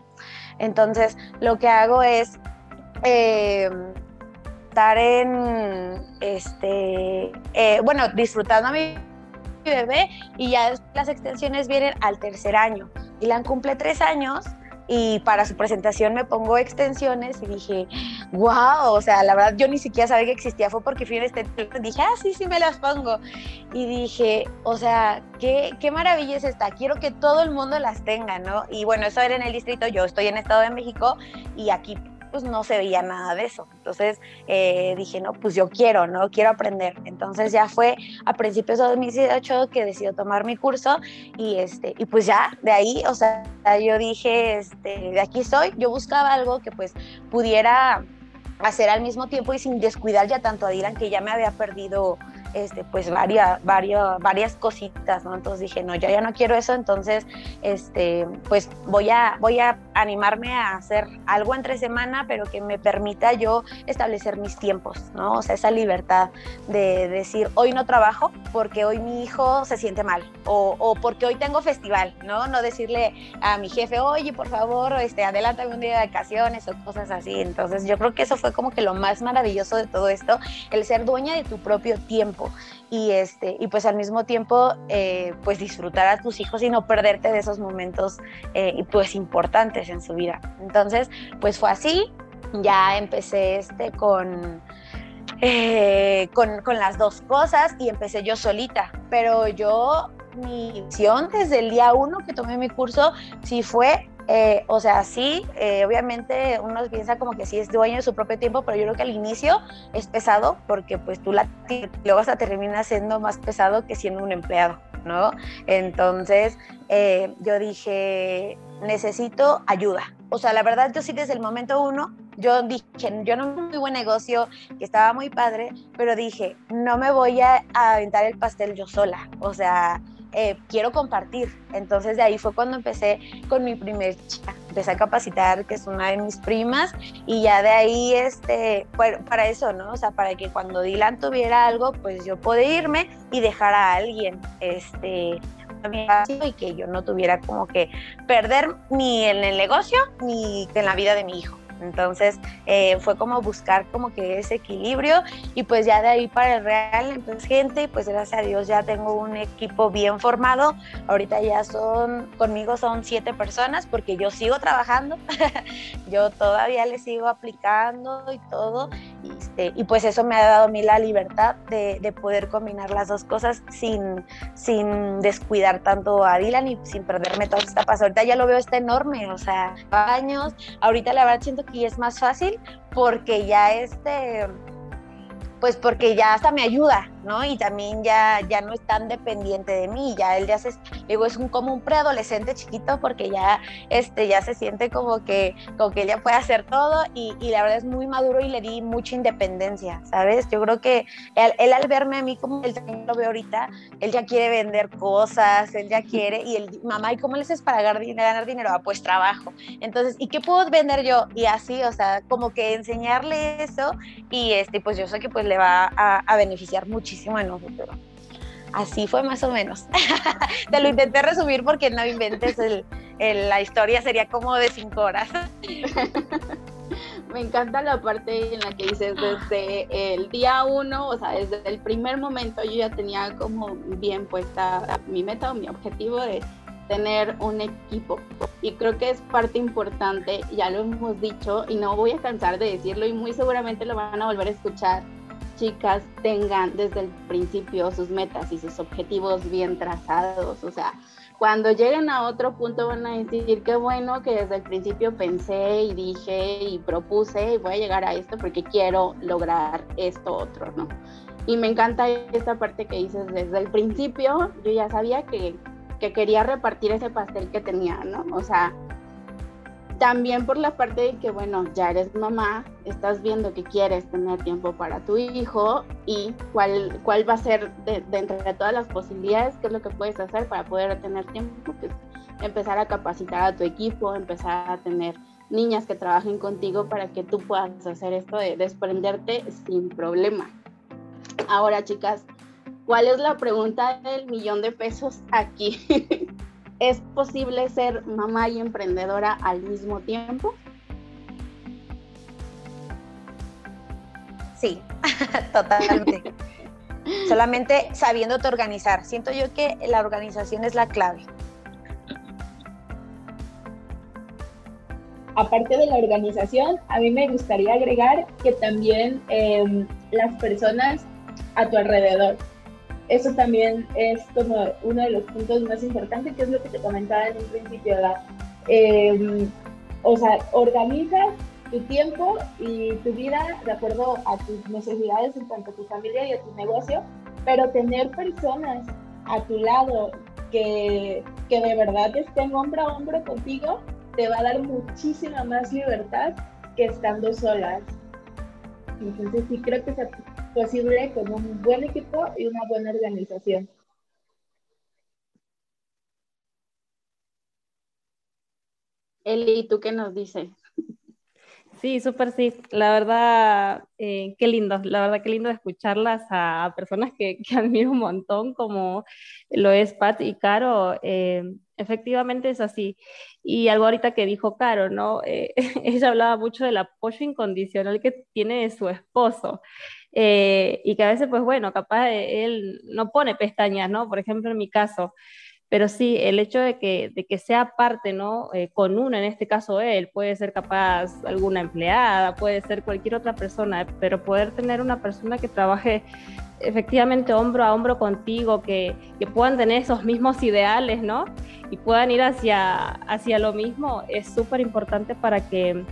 Entonces lo que hago es... Eh, estar en, este, eh, bueno, disfrutando a mi bebé y ya las extensiones vienen al tercer año. y la cumple tres años y para su presentación me pongo extensiones y dije, wow, o sea, la verdad yo ni siquiera sabía que existía, fue porque fui en este dije, ah, sí, sí me las pongo. Y dije, o sea, qué, qué maravilla es esta, quiero que todo el mundo las tenga, ¿no? Y bueno, eso era en el distrito, yo estoy en Estado de México y aquí pues no se veía nada de eso. Entonces eh, dije, no, pues yo quiero, ¿no? Quiero aprender. Entonces ya fue a principios de 2018 que decidí tomar mi curso y, este, y pues ya de ahí, o sea, yo dije, este, de aquí soy, yo buscaba algo que pues pudiera hacer al mismo tiempo y sin descuidar ya tanto a Dylan que ya me había perdido este, pues varias, varias, varias cositas, ¿no? Entonces dije, no, yo ya no quiero eso, entonces, este, pues voy a, voy a animarme a hacer algo entre semana, pero que me permita yo establecer mis tiempos, ¿no? O sea, esa libertad de decir, hoy no trabajo porque hoy mi hijo se siente mal, o, o porque hoy tengo festival, ¿no? No decirle a mi jefe, oye, por favor, este, adelántame un día de vacaciones o cosas así. Entonces yo creo que eso fue como que lo más maravilloso de todo esto, el ser dueña de tu propio tiempo y, este, y pues al mismo tiempo eh, pues disfrutar a tus hijos y no perderte de esos momentos eh, pues importantes en su vida. Entonces pues fue así, ya empecé este con... Eh, con, con, las dos cosas y empecé yo solita, pero yo mi visión desde el día uno que tomé mi curso sí fue eh, o sea, sí, eh, obviamente uno piensa como que sí es dueño de su propio tiempo, pero yo creo que al inicio es pesado porque pues tú la, luego hasta termina siendo más pesado que siendo un empleado, ¿no? Entonces eh, yo dije, necesito ayuda. O sea, la verdad yo sí desde el momento uno, yo dije, yo no muy buen negocio, que estaba muy padre, pero dije, no me voy a aventar el pastel yo sola. O sea, eh, quiero compartir. Entonces de ahí fue cuando empecé con mi primer chica. Empecé a capacitar, que es una de mis primas, y ya de ahí, este, para eso, ¿no? O sea, para que cuando Dylan tuviera algo, pues yo pueda irme y dejar a alguien, este, y que yo no tuviera como que perder ni en el negocio ni en la vida de mi hijo. Entonces eh, fue como buscar como que ese equilibrio y pues ya de ahí para el Real pues gente, pues gracias a Dios ya tengo un equipo bien formado. Ahorita ya son, conmigo son siete personas porque yo sigo trabajando, yo todavía le sigo aplicando y todo. Y, este, y pues eso me ha dado a mí la libertad de, de, poder combinar las dos cosas sin, sin descuidar tanto a Dylan y sin perderme toda esta paz. Ahorita ya lo veo, está enorme, o sea, años. Ahorita la verdad siento y es más fácil porque ya este, pues porque ya hasta me ayuda, ¿no? Y también ya, ya no es tan dependiente de mí, ya él ya se, digo, es un, como un preadolescente chiquito porque ya, este, ya se siente como que, como que ella puede hacer todo y, y, la verdad es muy maduro y le di mucha independencia, ¿sabes? Yo creo que él, al verme a mí como él también lo ve ahorita, él ya quiere vender cosas, él ya quiere, y él, mamá, ¿y cómo le haces para ganar, dinero? Ah, pues trabajo. Entonces, ¿y qué puedo vender yo? Y así, o sea, como que enseñarle eso y este, pues yo sé que pues le va a, a beneficiar muchísimo pero así fue más o menos. Te lo intenté resumir porque no inventes la historia, sería como de cinco horas. Me encanta la parte en la que dices desde el día uno, o sea, desde el primer momento yo ya tenía como bien puesta mi meta o mi objetivo de tener un equipo. Y creo que es parte importante, ya lo hemos dicho y no voy a cansar de decirlo y muy seguramente lo van a volver a escuchar. Chicas, tengan desde el principio sus metas y sus objetivos bien trazados. O sea, cuando lleguen a otro punto van a decir que bueno que desde el principio pensé y dije y propuse y voy a llegar a esto porque quiero lograr esto otro, ¿no? Y me encanta esta parte que dices desde el principio, yo ya sabía que, que quería repartir ese pastel que tenía, ¿no? O sea, también por la parte de que, bueno, ya eres mamá, estás viendo que quieres tener tiempo para tu hijo y cuál, cuál va a ser de, entre todas las posibilidades, qué es lo que puedes hacer para poder tener tiempo, pues empezar a capacitar a tu equipo, empezar a tener niñas que trabajen contigo para que tú puedas hacer esto de desprenderte sin problema. Ahora, chicas, ¿cuál es la pregunta del millón de pesos aquí? ¿Es posible ser mamá y emprendedora al mismo tiempo? Sí, totalmente. Solamente sabiéndote organizar. Siento yo que la organización es la clave. Aparte de la organización, a mí me gustaría agregar que también em, las personas a tu alrededor eso también es como uno de los puntos más importantes, que es lo que te comentaba en un principio, em, o sea, organiza tu tiempo y tu vida de acuerdo a tus necesidades en cuanto a tu familia y a tu negocio, pero tener personas a tu lado que, que de verdad estén hombro a hombro contigo, te va a dar muchísima más libertad que estando solas. Entonces sí creo que se posible con un buen equipo y una buena organización. Eli, ¿tú qué nos dices? Sí, súper sí. La verdad, eh, qué lindo. La verdad, qué lindo escucharlas a, personas que, que, admiro un montón, como lo es Pat y Caro. Eh, efectivamente es así. Y algo ahorita que dijo Caro, ¿no? Eh, ella hablaba mucho del apoyo incondicional que tiene de su esposo. Y que a veces, pues bueno, capaz él no pone pestañas, ¿no? Por ejemplo, en mi caso, pero sí, el hecho de que, de que sea parte, ¿no? Eh, con uno, en este caso él, puede ser capaz alguna empleada, puede ser cualquier otra persona, pero poder tener una persona que trabaje efectivamente hombro a hombro contigo, que, que puedan tener esos mismos ideales, ¿no? Y puedan ir hacia, hacia lo mismo, es súper importante para que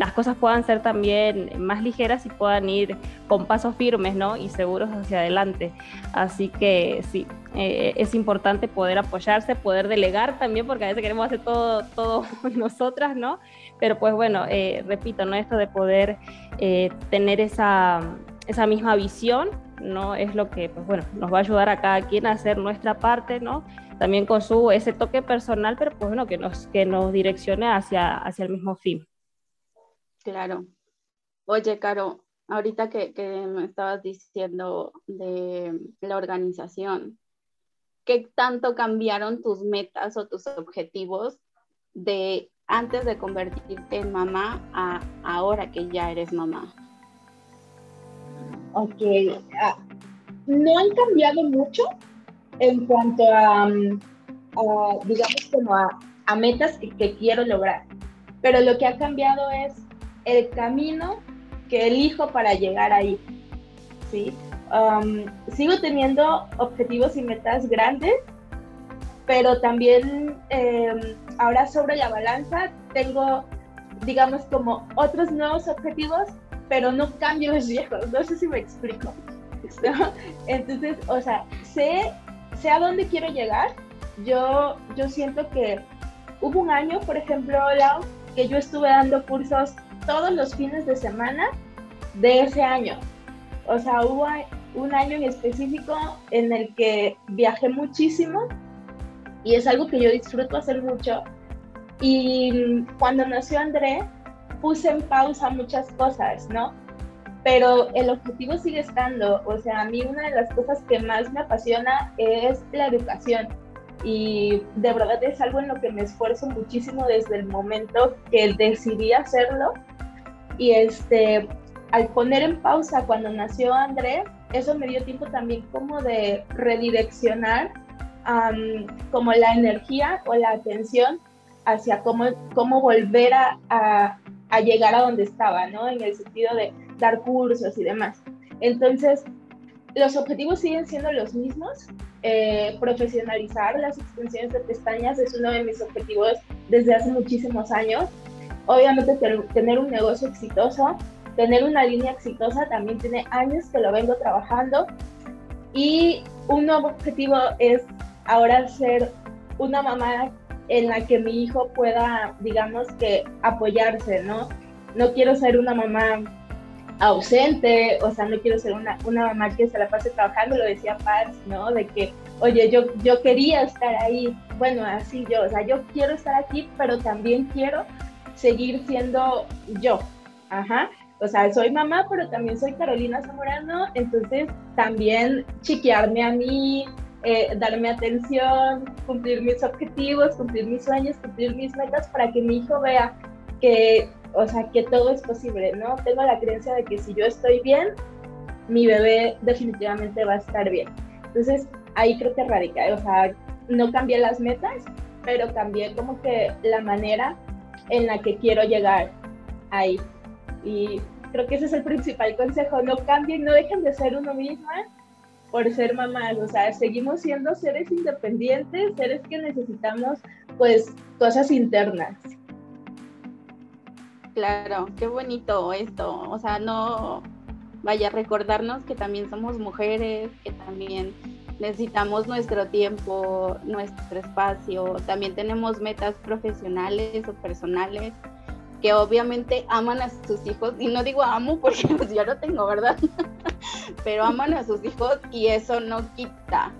las cosas puedan ser también más ligeras y puedan ir con pasos firmes, ¿no? Y seguros hacia adelante. Así que sí, eh, es importante poder apoyarse, poder delegar también, porque a veces queremos hacer todo, todo nosotras, ¿no? Pero pues bueno, eh, repito, ¿no? Esto de poder eh, tener esa, esa misma visión, ¿no? Es lo que, pues bueno, nos va a ayudar a cada quien a hacer nuestra parte, ¿no? También con su, ese toque personal, pero pues bueno, que nos, que nos direccione hacia, hacia el mismo fin. Claro. Oye, Caro, ahorita que, me estabas diciendo de la organización, ¿qué tanto cambiaron tus metas o tus objetivos de antes de convertirte en mamá a ahora que ya eres mamá? Ok, ah, no han cambiado mucho en cuanto a, digamos, como a, metas que, que quiero lograr, pero lo que ha cambiado es el camino que elijo para llegar ahí. ¿sí? Um, sigo teniendo objetivos y metas grandes, pero también em, ahora sobre la balanza tengo, digamos, como otros nuevos objetivos, pero no cambios viejos. No sé si me explico. Entonces, o sea, sé, sé a dónde quiero llegar. Yo, yo siento que hubo un año, por ejemplo, Lau, que yo estuve dando cursos todos los fines de semana de ese año. O sea, hubo un año en específico en el que viajé muchísimo y es algo que yo disfruto hacer mucho. Y cuando nació André, puse en pausa muchas cosas, ¿no? Pero el objetivo sigue estando. O sea, a mí una de las cosas que más me apasiona es la educación. Y de verdad es algo en lo que me esfuerzo muchísimo desde el momento que decidí hacerlo y este, al poner en pausa cuando nació André, eso me dio tiempo también como de redireccionar como la energía o la atención hacia cómo, cómo volver a, a, llegar a donde estaba, ¿no? En el sentido de dar cursos y demás. Entonces, los objetivos siguen siendo los mismos. Eh, profesionalizar las extensiones de pestañas es uno de mis objetivos desde hace muchísimos años. Obviamente tener un negocio exitoso, tener una línea exitosa, también tiene años que lo vengo trabajando. Y un nuevo objetivo es ahora ser una mamá en la que mi hijo pueda, digamos que, apoyarse, ¿no? No quiero ser una mamá ausente, o sea, no quiero ser una, una mamá que se la pase trabajando, lo decía Paz, ¿no? De que, oye, yo, yo quería estar ahí, bueno, así yo, o sea, yo quiero estar aquí, pero también quiero seguir siendo yo, ajá. O sea, soy mamá, pero también soy Carolina Zamorano, entonces también chiquearme a mí, eh, darme atención, cumplir mis objetivos, cumplir mis sueños, cumplir mis metas para que mi hijo vea que, o sea, que todo es posible, ¿no? Tengo la creencia de que si yo estoy bien, mi bebé definitivamente va a estar bien. Entonces, ahí creo que radica, o sea, no cambié las metas, pero cambié como que la manera en la que quiero llegar ahí. Y creo que ese es el principal consejo, no cambien, no dejen de ser uno misma por ser mamás, o sea, seguimos siendo seres independientes, seres que necesitamos pues cosas internas. Claro, qué bonito esto, o sea, no vaya a recordarnos que también somos mujeres, que también necesitamos nuestro tiempo, nuestro espacio, también tenemos metas profesionales o personales que obviamente aman a sus hijos, y no digo amo porque pues yo lo tengo, ¿verdad? Pero aman a sus hijos y eso no quita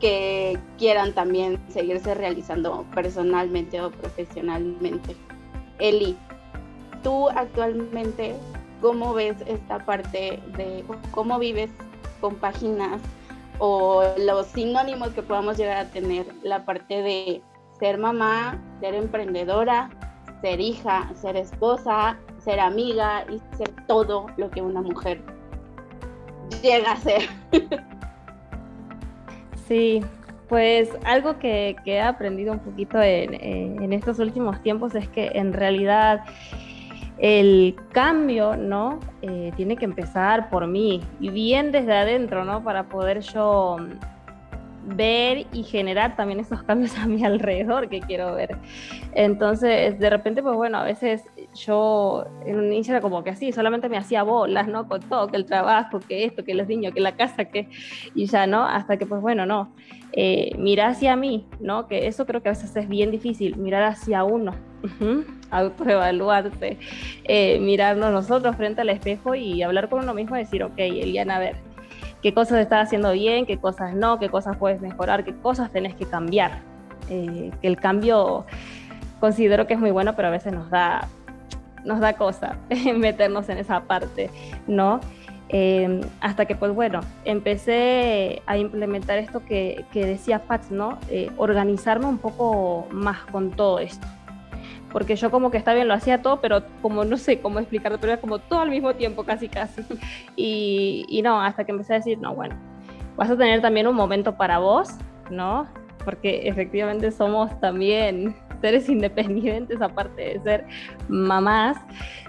que quieran también seguirse realizando personalmente o profesionalmente. Eli, tú actualmente, ¿cómo ves esta parte de cómo vives con páginas o los sinónimos que podamos llegar a tener, la parte de ser mamá, ser emprendedora, ser hija, ser esposa, ser amiga y ser todo lo que una mujer llega a ser. Sí, pues algo que, he aprendido un poquito en, estos últimos tiempos es que en realidad el cambio, ¿no? Eh, tiene que empezar por mí y bien desde adentro, ¿no? Para poder yo ver y generar también esos cambios a mi alrededor que quiero ver. Entonces, de repente, pues bueno, a veces yo en un inicio era como que así, solamente me hacía bolas, ¿no? Con todo, que el trabajo, que esto, que los niños, que la casa, que... Y ya, ¿no? Hasta que, pues bueno, no. Eh, mirar hacia mí, ¿no? Que eso creo que a veces es bien difícil, mirar hacia uno, autoevaluarse, eh, mirarnos nosotros frente al espejo y hablar con uno mismo y decir, ok, Eliana, a ver, qué cosas estás haciendo bien, qué cosas no, qué cosas puedes mejorar, qué cosas tenés que cambiar. Eh, que el cambio considero que es muy bueno, pero a veces nos da, nos da cosa meternos en esa parte, ¿no? Eh, hasta que pues bueno, empecé a implementar esto que, decía Pax, ¿no? Eh, organizarme un poco más con todo esto porque yo como que está bien, lo hacía todo, pero como no sé cómo explicarlo, pero era como todo al mismo tiempo, casi, casi. Y, y no, hasta que empecé a decir, no, bueno, vas a tener también un momento para vos, ¿no? Porque efectivamente somos también seres independientes, aparte de ser mamás,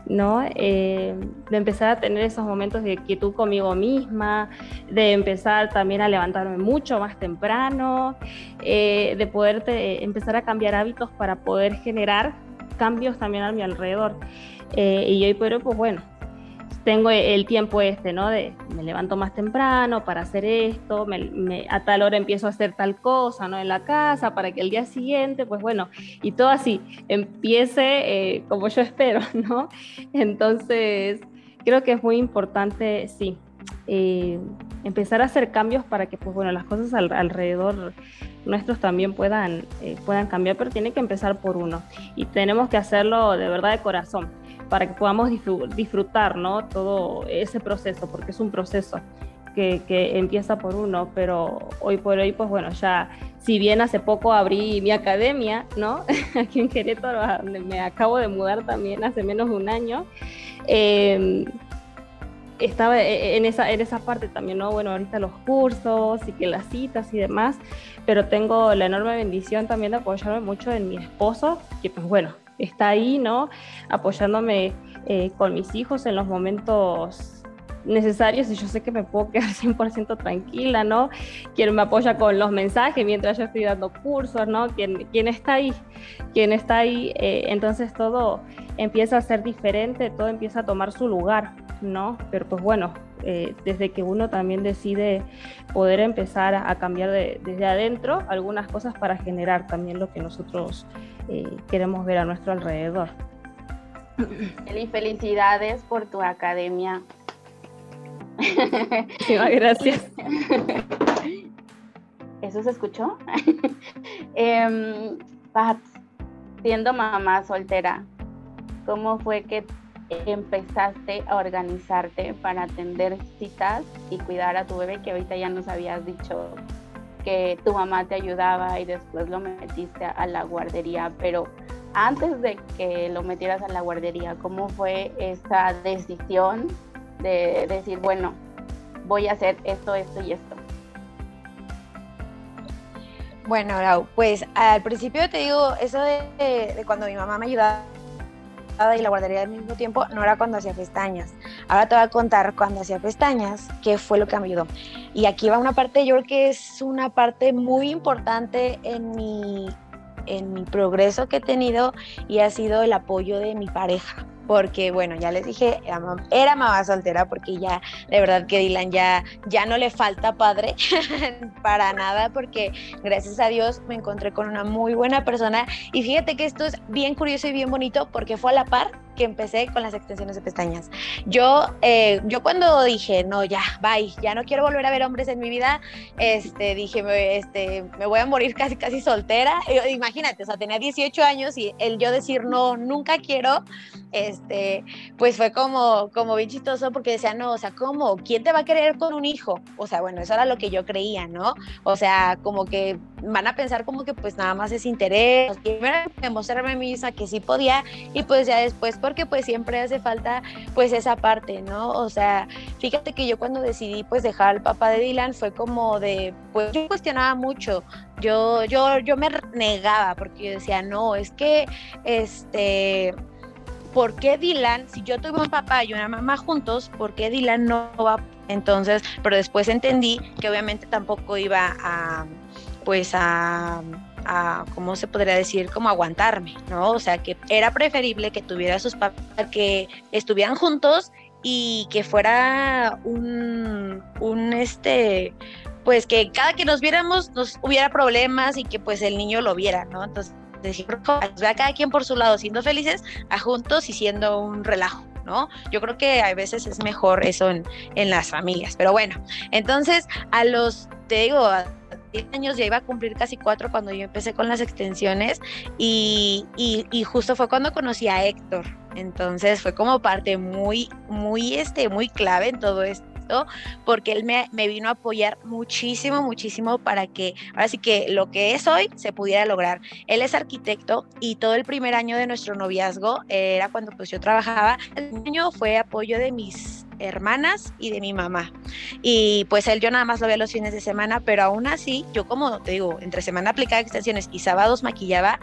¿no? Eh, de empezar a tener esos momentos de quietud conmigo misma, de empezar también a levantarme mucho más temprano, eh, de poder empezar a cambiar hábitos para poder generar cambios también a mi alrededor. Eh, y hoy por hoy, pues bueno, tengo el tiempo este, ¿no? De me levanto más temprano para hacer esto, me, a tal hora empiezo a hacer tal cosa, ¿no? En la casa, para que el día siguiente, pues bueno, y todo así, empiece eh, como yo espero, ¿no? Entonces, creo que es muy importante, sí, eh, empezar a hacer cambios para que, pues bueno, las cosas alrededor nuestros también puedan, eh, puedan cambiar, pero tiene que empezar por uno. Y tenemos que hacerlo de verdad de corazón, para que podamos disfrutar ¿no? todo ese proceso, porque es un proceso. Que, que, empieza por uno, pero hoy por hoy, pues bueno, ya, si bien hace poco abrí mi academia, ¿no? Aquí en Querétaro, donde me acabo de mudar también hace menos de un año, eh, estaba e, e, en esa, en esa parte también, ¿no? Bueno, ahorita los cursos y que las citas y demás, pero tengo la enorme bendición también de apoyarme mucho en mi esposo, que pues bueno, está ahí, ¿no? Apoyándome eh, con mis hijos en los momentos necesarios y yo sé que me puedo quedar 100% tranquila, ¿no? Quien me apoya con los mensajes mientras yo estoy dando cursos, ¿no? Quien, quien está ahí, quien está ahí, eh, entonces todo empieza a ser diferente, todo empieza a tomar su lugar, ¿no? Pero pues bueno, eh, desde que uno también decide poder empezar a, cambiar desde adentro algunas cosas para generar también lo que nosotros eh, queremos ver a nuestro alrededor. Y felicidades por tu academia Muchísimas gracias. ¿Eso se escuchó? eh, Pat, siendo mamá soltera, ¿cómo fue que empezaste a organizarte para atender citas y cuidar a tu bebé que ahorita ya nos habías dicho que tu mamá te ayudaba y después lo metiste a la guardería, pero antes de que lo metieras a la guardería, ¿cómo fue esa decisión de decir, bueno, voy a hacer esto, esto y esto? Bueno, Lau, pues al principio te digo, eso de, cuando mi mamá me ayudaba y la guardería al mismo tiempo, no era cuando hacía pestañas. Ahora te voy a contar cuando hacía pestañas, qué fue lo que me ayudó. Y aquí va una parte, yo creo que es una parte muy importante en mi, en mi progreso que he tenido y ha sido el apoyo de mi pareja porque bueno, ya les dije, era, mamá soltera porque ya, de verdad que Dylan ya, ya no le falta padre para nada, porque gracias a Dios me encontré con una muy buena persona. Y fíjate que esto es bien curioso y bien bonito porque fue a la par que empecé con las extensiones de pestañas. Yo, eh, yo cuando dije, no, ya, bye, ya no quiero volver a ver hombres en mi vida, este, dije, me, este, me voy a morir casi, casi soltera. Imagínate, o sea, tenía 18 años y el yo decir, no, nunca quiero, este, pues fue como, como bien chistoso porque decía, no, o sea, ¿cómo? ¿Quién te va a querer con un hijo? O sea, bueno, eso era lo que yo creía, ¿no? O sea, como que van a pensar como que pues nada más es interés. Primero demostrarme a mí misma que sí podía y pues ya después, porque pues siempre hace falta pues esa parte, ¿no? O sea, fíjate que yo cuando decidí pues dejar al papá de Dylan fue como de, pues yo cuestionaba mucho, yo, yo, yo me negaba porque yo decía, no, es que este... ¿Por qué Dylan, si yo tuve un papá y una mamá juntos, por qué Dylan no va? Entonces, pero después entendí que obviamente tampoco iba a, pues a a, ¿cómo se podría decir? Como aguantarme, ¿no? O sea, que era preferible que tuviera sus papás, que estuvieran juntos y que fuera un, un este, pues que cada que nos viéramos nos hubiera problemas y que pues el niño lo viera, ¿no? Entonces, decir, a cada quien por su lado siendo felices, a juntos y siendo un relajo. ¿no? Yo creo que a veces es mejor eso en, en las familias. Pero bueno, entonces a los, te digo, 10 años, ya iba a cumplir casi cuatro cuando yo empecé con las extensiones y, y, justo fue cuando conocí a Héctor. Entonces fue como parte muy, muy, este, muy clave en todo esto porque él me, vino a apoyar muchísimo, muchísimo para que ahora sí que lo que es hoy se pudiera lograr. Él es arquitecto y todo el primer año de nuestro noviazgo era cuando pues yo trabajaba. El año fue apoyo de mis hermanas y de mi mamá. Y pues él yo nada más lo veía los fines de semana, pero aún así, yo como te digo, entre semana aplicaba extensiones y sábados maquillaba,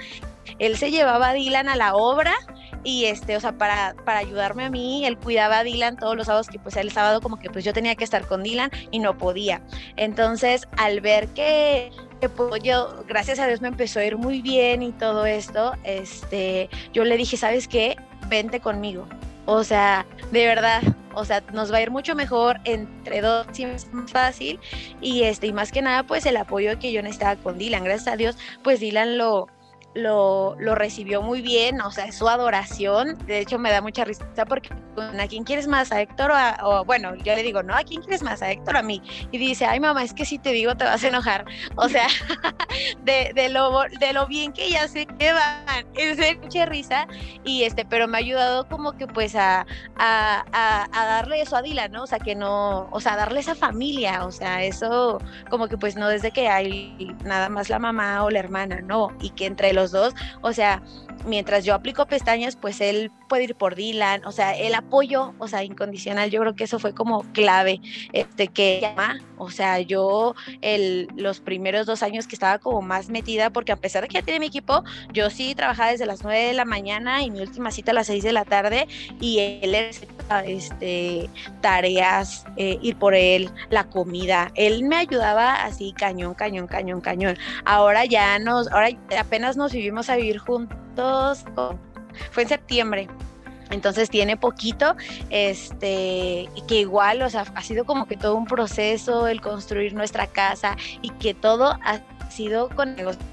él se llevaba a Dylan a la obra y este, o sea, para, para ayudarme a mí, él cuidaba a Dylan todos los sábados que pues el sábado como que pues yo tenía que estar con Dylan y no podía. Entonces, al ver que que pues, yo, gracias a Dios me empezó a ir muy bien y todo esto, este, yo le dije, ¿sabes qué? Vente conmigo. O sea, de verdad, o sea, nos va a ir mucho mejor entre dos, es más fácil y este y más que nada pues el apoyo que yo necesitaba con Dylan, gracias a Dios, pues Dylan lo lo, lo, recibió muy bien, o sea, su adoración. De hecho, me da mucha risa porque ¿a quién quieres más? ¿A Héctor o, bueno, yo le digo, no, ¿a quién quieres más? ¿A Héctor a mí? Y dice, ay mamá, es que si te digo te vas a enojar. O sea, de, de, lo, de lo bien que ya se llevan. Es de mucha risa. Y este, pero me ha ayudado como que pues a, a, a, darle eso a Dylan, ¿no? O sea, que no, o sea, darle esa familia. O sea, eso como que pues no desde que hay nada más la mamá o la hermana, no. Y que entre los dos, o sea, mientras yo aplico pestañas, pues él puede ir por Dylan, o sea, el apoyo, o sea, incondicional, yo creo que eso fue como clave, este, que llama, o sea, yo el, los primeros dos años que estaba como más metida, porque a pesar de que ya tiene mi equipo, yo sí trabajaba desde las nueve de la mañana y mi última cita a las seis de la tarde, y él este, tareas, eh, ir por él, la comida, él me ayudaba así cañón, cañón, cañón, cañón. Ahora ya nos, ahora apenas nos vivimos a vivir juntos fue en septiembre. Entonces tiene poquito, este, que igual, o sea, ha sido como que todo un proceso el construir nuestra casa y que todo ha sido con negocios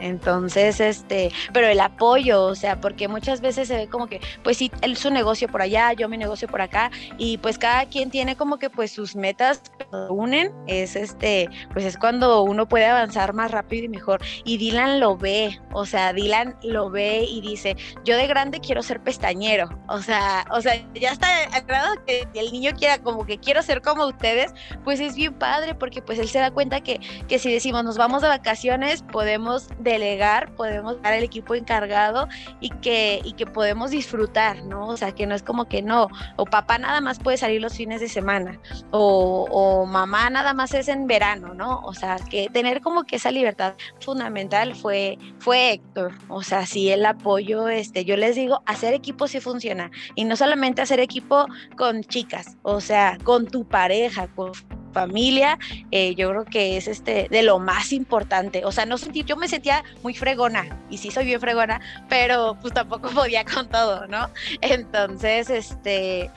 entonces, este, pero el apoyo, o sea, porque muchas veces se ve como que, pues sí, él su negocio por allá, yo mi negocio por acá, y pues cada quien tiene como que pues sus metas unen, es este, pues es cuando uno puede avanzar más rápido y mejor. Y Dylan lo ve, o sea, Dylan lo ve y dice, yo de grande quiero ser pestañero, o sea, o sea, ya está al grado que el niño quiera como que quiero ser como ustedes, pues es bien padre porque pues él se da cuenta que, que si decimos nos vamos de vacaciones, podemos delegar, podemos dar el equipo encargado y que, y que podemos disfrutar, ¿no? O sea, que no es como que no, o papá nada más puede salir los fines de semana, o, o mamá nada más es en verano, ¿no? O sea, que tener como que esa libertad fundamental fue, fue Héctor, o sea, sí el apoyo, este, yo les digo, hacer equipo sí funciona, y no solamente hacer equipo con chicas, o sea, con tu pareja, con familia, eh, yo creo que es este de lo más importante. O sea, no sentí, yo me sentía muy fregona, y sí soy bien fregona, pero pues tampoco podía con todo, ¿no? Entonces, este,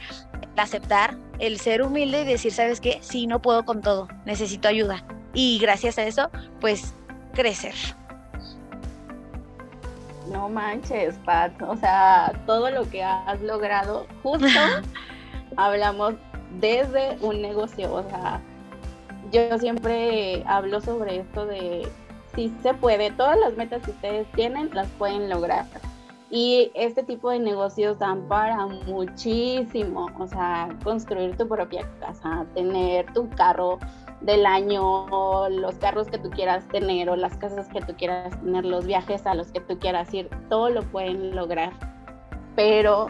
aceptar, el ser humilde y decir, ¿sabes qué? Sí, no puedo con todo, necesito ayuda. Y gracias a eso, pues, crecer. No manches, Pat. O sea, todo lo que has logrado, justo hablamos desde un negocio. O sea, yo siempre hablo sobre esto de si se puede, todas las metas que ustedes tienen las pueden lograr. Y este tipo de negocios dan para muchísimo, o sea, construir tu propia casa, tener tu carro del año, los carros que tú quieras tener o las casas que tú quieras tener, los viajes a los que tú quieras ir, todo lo pueden lograr. Pero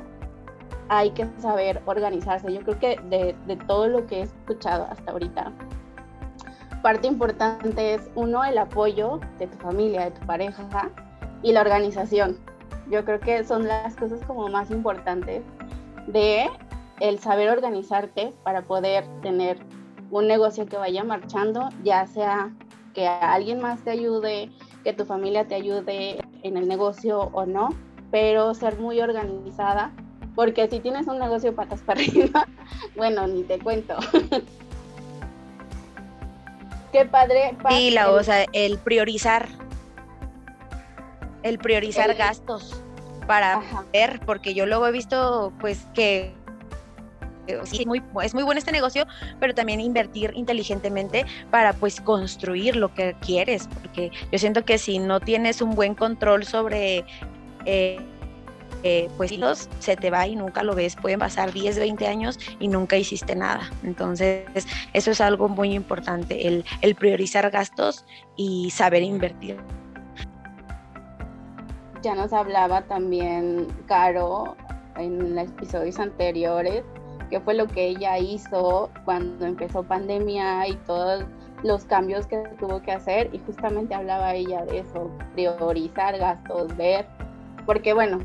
hay que saber organizarse. Yo creo que de, de todo lo que he escuchado hasta ahorita, parte importante es uno, el apoyo de tu familia, de tu pareja y la organización. Yo creo que son las cosas como más importantes de el saber organizarte para poder tener un negocio que vaya marchando, ya sea que alguien más te ayude, que tu familia te ayude en el negocio o no, pero ser muy organizada, porque si tienes un negocio patas para arriba, bueno, ni te cuento. Qué padre. Sí, la, o sea, el priorizar. El priorizar gastos para ver, porque yo luego he visto, pues, que es muy, es muy bueno este negocio, pero también invertir inteligentemente para pues construir lo que quieres, porque yo siento que si no tienes un buen control sobre eh, eh, pues se te va y nunca lo ves. Pueden pasar 10, 20 años y nunca hiciste nada. Entonces, eso es algo muy importante, el, el priorizar gastos y saber invertir. Ya nos hablaba también Caro en los episodios anteriores, qué fue lo que ella hizo cuando empezó pandemia y todos los cambios que tuvo que hacer y justamente hablaba ella de eso, priorizar gastos, ver, porque bueno,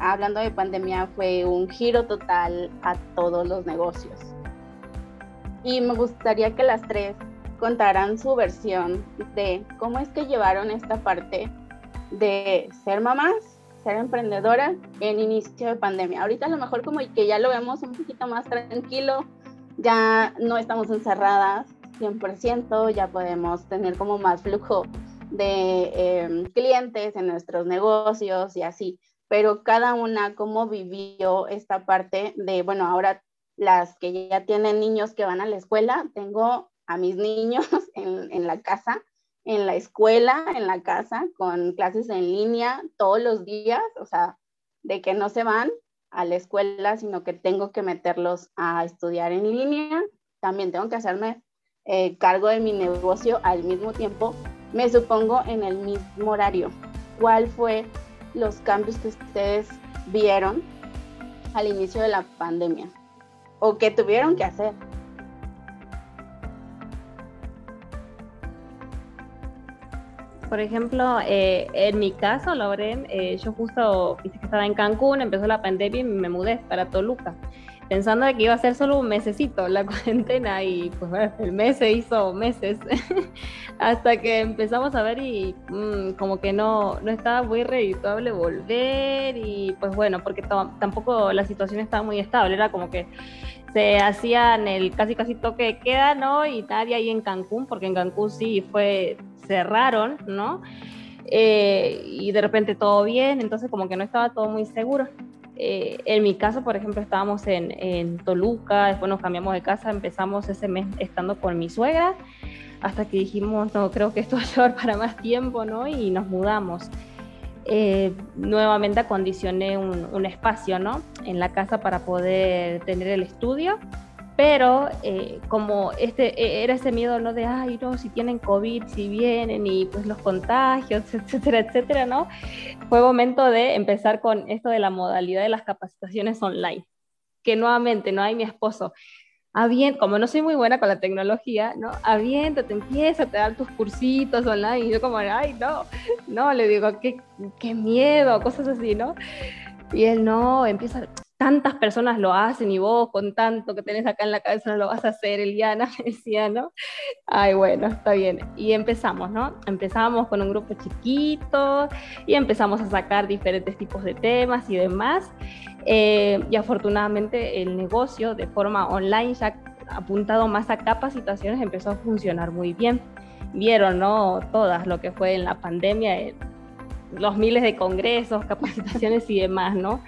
hablando de pandemia, fue un giro total a todos los negocios. Y me gustaría que las tres contaran su versión de cómo es que llevaron esta parte de ser mamás, ser emprendedoras en inicio de pandemia. Ahorita a lo mejor como que ya lo vemos un poquito más tranquilo, ya no estamos encerradas 100%, ya podemos tener como más flujo de eh, clientes en nuestros negocios y así pero cada una cómo vivió esta parte de, bueno, ahora las que ya tienen niños que van a la escuela, tengo a mis niños en, la casa, en la escuela, en la casa, con clases en línea todos los días, o sea, de que no se van a la escuela, sino que tengo que meterlos a estudiar en línea. También tengo que hacerme eh, cargo de mi negocio al mismo tiempo, me supongo en el mismo horario. ¿Cuál fue los cambios que ustedes vieron al inicio de la pandemia o que tuvieron que hacer. Por ejemplo, eh, en mi caso, Lauren, eh, yo justo que estaba en Cancún, empezó la pandemia y me mudé para Toluca pensando de que iba a ser solo un mesecito la cuarentena y pues bueno, el mes se hizo meses hasta que empezamos a ver y mm, como que no, no estaba muy redituable volver y pues bueno, porque tampoco la situación estaba muy estable, era como que se hacían el casi casi toque de queda, ¿no? Y nadie ahí en Cancún, porque en Cancún sí fue, cerraron, ¿no? Eh, y de repente todo bien, entonces como que no estaba todo muy seguro. Eh, en mi caso, por ejemplo, estábamos en, en, Toluca, después nos cambiamos de casa, empezamos ese mes estando con mi suegra, hasta que dijimos, no, creo que esto va a llevar para más tiempo, ¿no? Y nos mudamos. Eh, nuevamente acondicioné un, un, espacio, ¿no? En la casa para poder tener el estudio pero eh, como este e, era ese miedo no de ay no si tienen covid si vienen y pues los contagios etcétera etcétera no fue momento de empezar con esto de la modalidad de las capacitaciones online que nuevamente no hay mi esposo bien como no soy muy buena con la tecnología, ¿no? Aviéntate, empieza a te dar tus cursitos online. Y yo como, ay, no, no, le digo, qué, qué miedo, cosas así, ¿no? Y él no, empieza, tantas personas lo hacen y vos con tanto que tenés acá en la cabeza no lo vas a hacer, Eliana me decía, ¿no? Ay, bueno, está bien. Y empezamos, ¿no? Empezamos con un grupo chiquito y empezamos a sacar diferentes tipos de temas y demás. Eh, y afortunadamente el negocio de forma online ya apuntado más a capacitaciones empezó a funcionar muy bien. Vieron, ¿no? Todas lo que fue en la pandemia, eh, los miles de congresos, capacitaciones y demás, ¿no?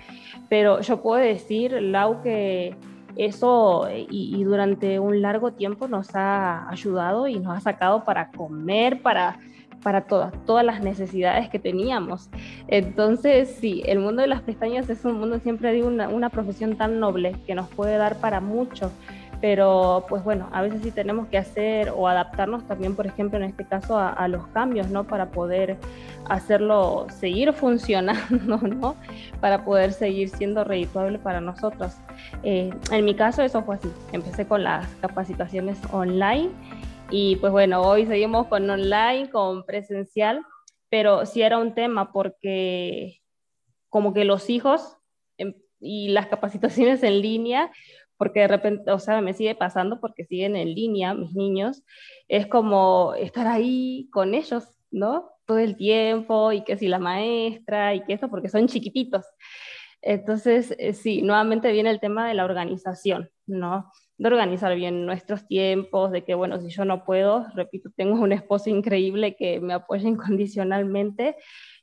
Pero yo puedo decir, Lau, que eso y, durante un largo tiempo nos ha ayudado y nos ha sacado para comer, para, para todas, todas las necesidades que teníamos. Entonces, sí, el mundo de las pestañas es un mundo, siempre digo, una, una profesión tan noble que nos puede dar para mucho pero pues bueno, a veces sí tenemos que hacer o adaptarnos también, por ejemplo, en este caso a, los cambios, ¿no? Para poder hacerlo seguir funcionando, ¿no? Para poder seguir siendo redituable para nosotros. Eh, en mi caso eso fue así, empecé con las capacitaciones online y pues bueno, hoy seguimos con online, con presencial, pero sí era un tema porque como que los hijos em, y las capacitaciones en línea porque de repente, o sea, me sigue pasando porque siguen en línea mis niños, es como estar ahí con ellos, ¿no? Todo el tiempo y que si la maestra y que eso, porque son chiquititos. Entonces, eh, sí, nuevamente viene el tema de la organización, ¿no? De organizar bien nuestros tiempos, de que, bueno, si yo no puedo, repito, tengo un esposo increíble que me apoya incondicionalmente,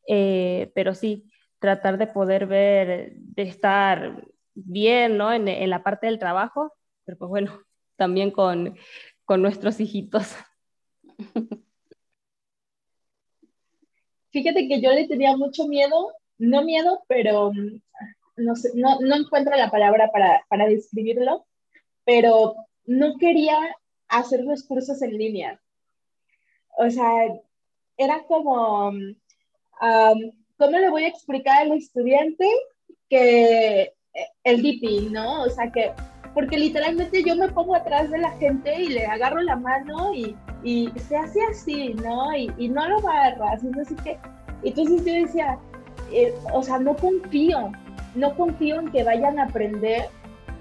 eh, pero sí, tratar de poder ver, de estar bien, ¿no? En, en, la parte del trabajo, pero pues bueno, también con, con nuestros hijitos. Fíjate que yo le tenía mucho miedo, no miedo, pero mm, no, sé, no, no encuentro la palabra para, para describirlo, pero no quería hacer los cursos en línea. O sea, era como, um, ¿cómo le voy a explicar al estudiante que el DP, ¿no? O sea que, porque literalmente yo me pongo atrás de la gente y le agarro la mano y, y se hace así, ¿no? Y, y no lo agarras, no sé qué. Entonces yo decía, eh, o sea, no confío, no confío en que vayan a aprender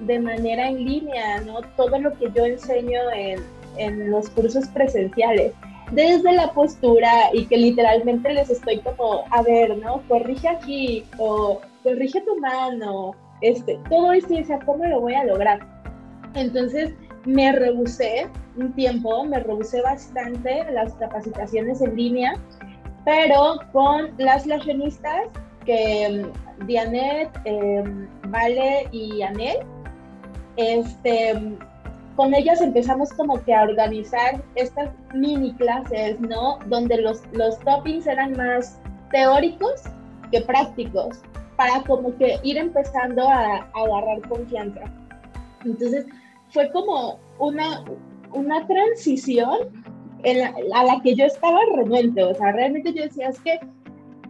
de manera en línea, ¿no? Todo lo que yo enseño en, en los cursos presenciales desde la postura y que literalmente les estoy como, a ver, ¿no? Corrige aquí o corrige tu mano este, todo esto y decía, ¿cómo lo voy a lograr? Entonces me rehusé un tiempo, me rehusé bastante las capacitaciones en línea, pero con las lacionistas que mm, Dianet, em, Vale y Anel, este, con ellas empezamos como que a organizar estas mini clases, ¿no? Donde los, los toppings eran más teóricos que prácticos para como que ir empezando a, agarrar confianza. Entonces fue como una, una transición en a la que yo estaba renuente, o sea, realmente yo decía, es que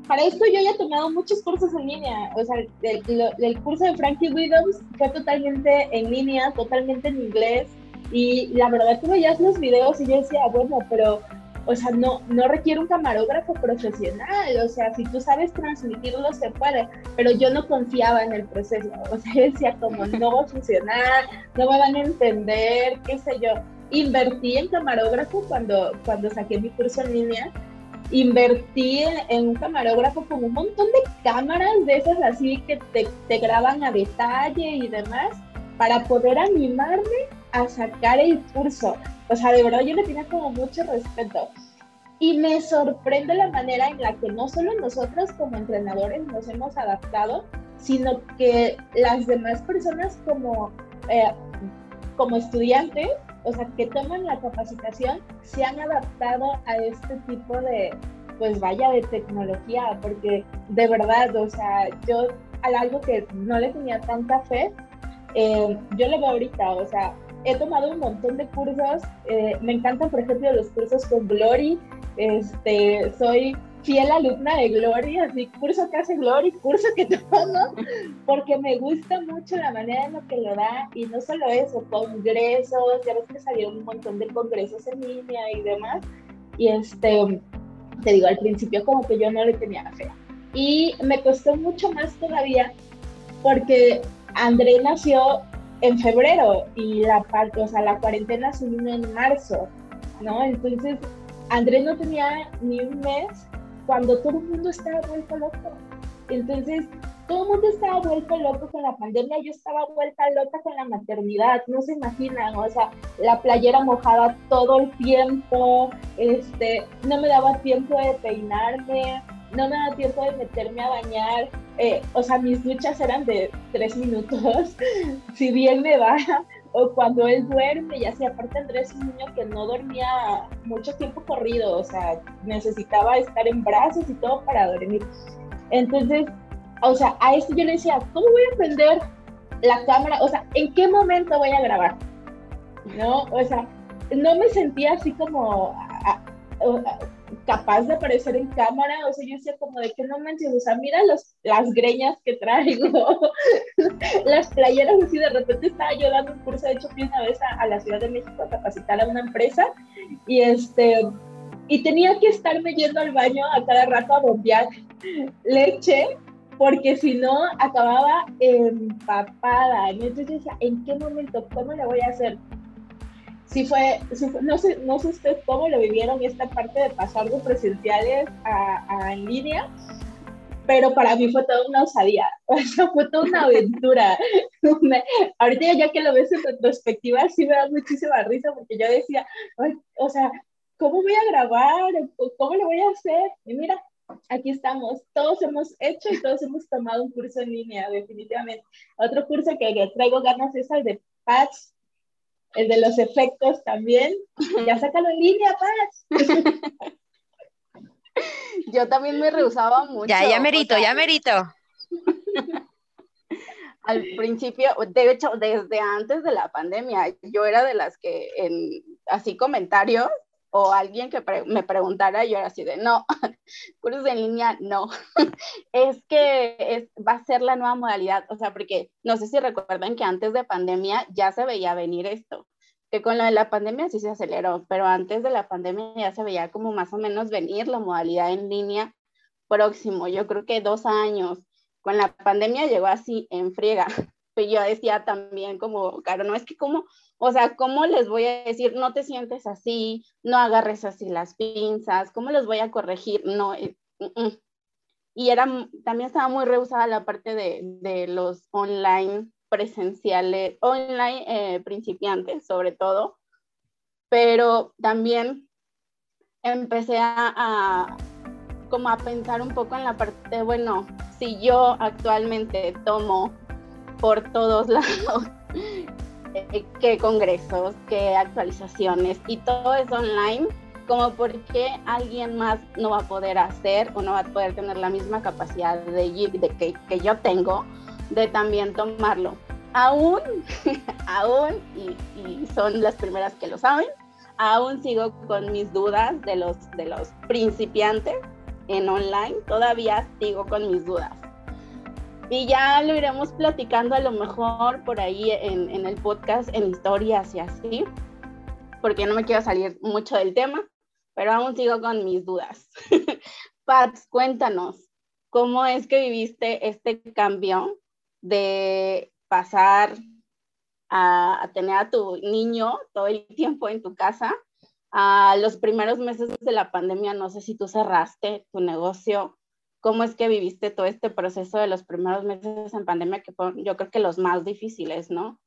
para esto yo ya he tomado muchos cursos en línea. O sea, el, el curso de Frankie Williams fue totalmente en línea, totalmente en inglés. Y la verdad que veías los videos y yo decía, bueno, pero o sea, no, no requiere un camarógrafo profesional, o sea, si tú sabes transmitirlo se puede, pero yo no confiaba en el proceso, o sea, decía como no va a funcionar, no me van a entender, qué sé yo. Invertí en camarógrafo cuando, cuando saqué mi curso en línea, invertí en, un camarógrafo con un montón de cámaras de esas así que te, te graban a detalle y demás, para poder animarme a sacar el curso. O sea, de verdad yo le tenía como mucho respeto. Y me sorprende la manera en la que no solo nosotros como entrenadores nos hemos adaptado, sino que las demás personas como, eh, como estudiantes, o sea, que toman la capacitación, se han adaptado a este tipo de, pues vaya, de tecnología, porque de verdad, o sea, yo algo que no le tenía tanta fe, eh, yo lo veo ahorita, o sea, he tomado un montón de cursos. Eh, me encantan, por ejemplo, los cursos con Glory. Este, soy fiel alumna de Glory, así curso que hace Glory, curso que tomo, porque me gusta mucho la manera en la que lo da. Y no solo eso, congresos, ya ves que salieron un montón de congresos en línea y demás. Y este, te digo, al principio como que yo no le tenía fe. Y me costó mucho más todavía porque André nació en febrero y la, o sea, la cuarentena se vino en marzo, ¿no? Entonces, Andrés no tenía ni un mes cuando todo el mundo estaba vuelto loco. Entonces, todo el mundo estaba vuelto loco con la pandemia, yo estaba vuelta loca con la maternidad, no se imaginan, o sea, la playera mojada todo el tiempo, este, no me daba tiempo de peinarme, no me daba tiempo de meterme a bañar, eh, o sea, mis duchas eran de tres minutos, si bien me va, o cuando él duerme, ya sea aparte Andrés es un niño que no dormía mucho tiempo corrido, o sea, necesitaba estar en brazos y todo para dormir. Entonces, o sea, a esto yo le decía, ¿cómo voy a prender la cámara? O sea, ¿en qué momento voy a grabar? ¿No? O sea, no me sentía así como capaz de aparecer en cámara, o sea, yo decía como de que no manches, o sea, mira los, las greñas que traigo, las playeras, así de repente estaba yo dando un curso, de hecho fui una vez a, la Ciudad de México a capacitar a una empresa, y este, y tenía que estarme yendo al baño a cada rato a bombear leche, porque si no acababa empapada, entonces yo decía, ¿en qué momento, cómo le voy a hacer? Sí fue, no, sé, no sé ustedes cómo lo vivieron esta parte de pasar de presenciales a, en línea, pero para mí fue toda una osadía, o sea, fue toda una aventura. ahorita ya que lo ves en retrospectiva, sí me da muchísima risa porque yo decía, o sea, ¿cómo voy a grabar? ¿Cómo lo voy a hacer? Y mira, aquí estamos, todos hemos hecho y todos hemos tomado un curso en línea, definitivamente. Otro curso que, que traigo ganas es el de Patch el de los efectos también. Ya sácalo en línea, Paz. Yo también me rehusaba mucho. Ya, ya merito, ya merito. Al principio, de hecho, desde antes de la pandemia, yo era de las que en así comentarios o alguien que me preguntara, yo era así de, no, cursos en línea, no. es que es, va a ser la nueva modalidad, o sea, porque no sé si recuerdan que antes de pandemia ya se veía venir esto, que con la de la pandemia sí se aceleró, pero antes de la pandemia ya se veía como más o menos venir la modalidad en línea próximo, yo creo que dos años. Con la pandemia llegó así en friega. Pero yo decía también como, claro, no es que como o sea, ¿cómo les voy a decir, no te sientes así, no agarres así las pinzas, cómo les voy a corregir? No, eh, mm, mm. y era, también estaba muy rehusada la parte de, de los online presenciales, online eh, principiantes sobre todo, pero también empecé a, a, como a pensar un poco en la parte bueno, si yo actualmente tomo por todos lados eh, qué congresos, qué actualizaciones y todo es online, como porque alguien más no va a poder hacer o no va a poder tener la misma capacidad de, que, que, yo tengo de también tomarlo. Aún, aún, y, y, son las primeras que lo saben, aún sigo con mis dudas de los, de los principiantes, en online, todavía sigo con mis dudas. Y ya lo iremos platicando a lo mejor por ahí en, en el podcast, en historias y así, porque no me quiero salir mucho del tema, pero aún sigo con mis dudas. Pats, cuéntanos, ¿cómo es que viviste este cambio de pasar a, tener a tu niño todo el tiempo en tu casa a los primeros meses de la pandemia? No sé si tú cerraste tu negocio. ¿Cómo es que viviste todo este proceso de los primeros meses en pandemia, que fueron yo creo que los más difíciles, ¿no?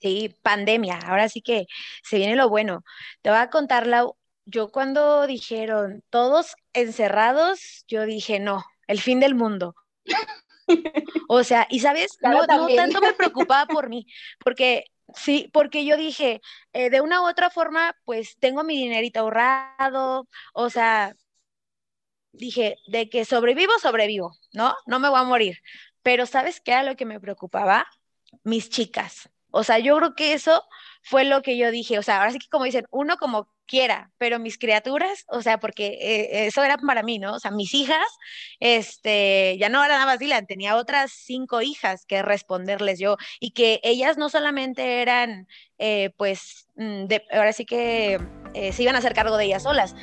Sí, pandemia. Ahora sí que se viene lo bueno. Te voy a contar, la, yo cuando dijeron todos encerrados, yo dije, no, el fin del mundo. O sea, y sabes, no, tanto me preocupaba por mí, porque sí, porque yo dije, eh, de una u otra forma, pues tengo mi dinerito ahorrado, o sea, dije, de que sobrevivo, sobrevivo, ¿no? No me voy a morir. Pero ¿sabes qué era lo que me preocupaba? Mis chicas. O sea, yo creo que eso fue lo que yo dije. O sea, ahora sí que como dicen, uno como quiera, pero mis criaturas, o sea, porque eh, eso era para mí, ¿no? O sea, mis hijas, este, ya no era nada más Dylan, tenía otras cinco hijas que responderles yo y que ellas no solamente eran, eh, pues, mm, de, ahora sí que eh, se iban a hacer cargo de ellas solas,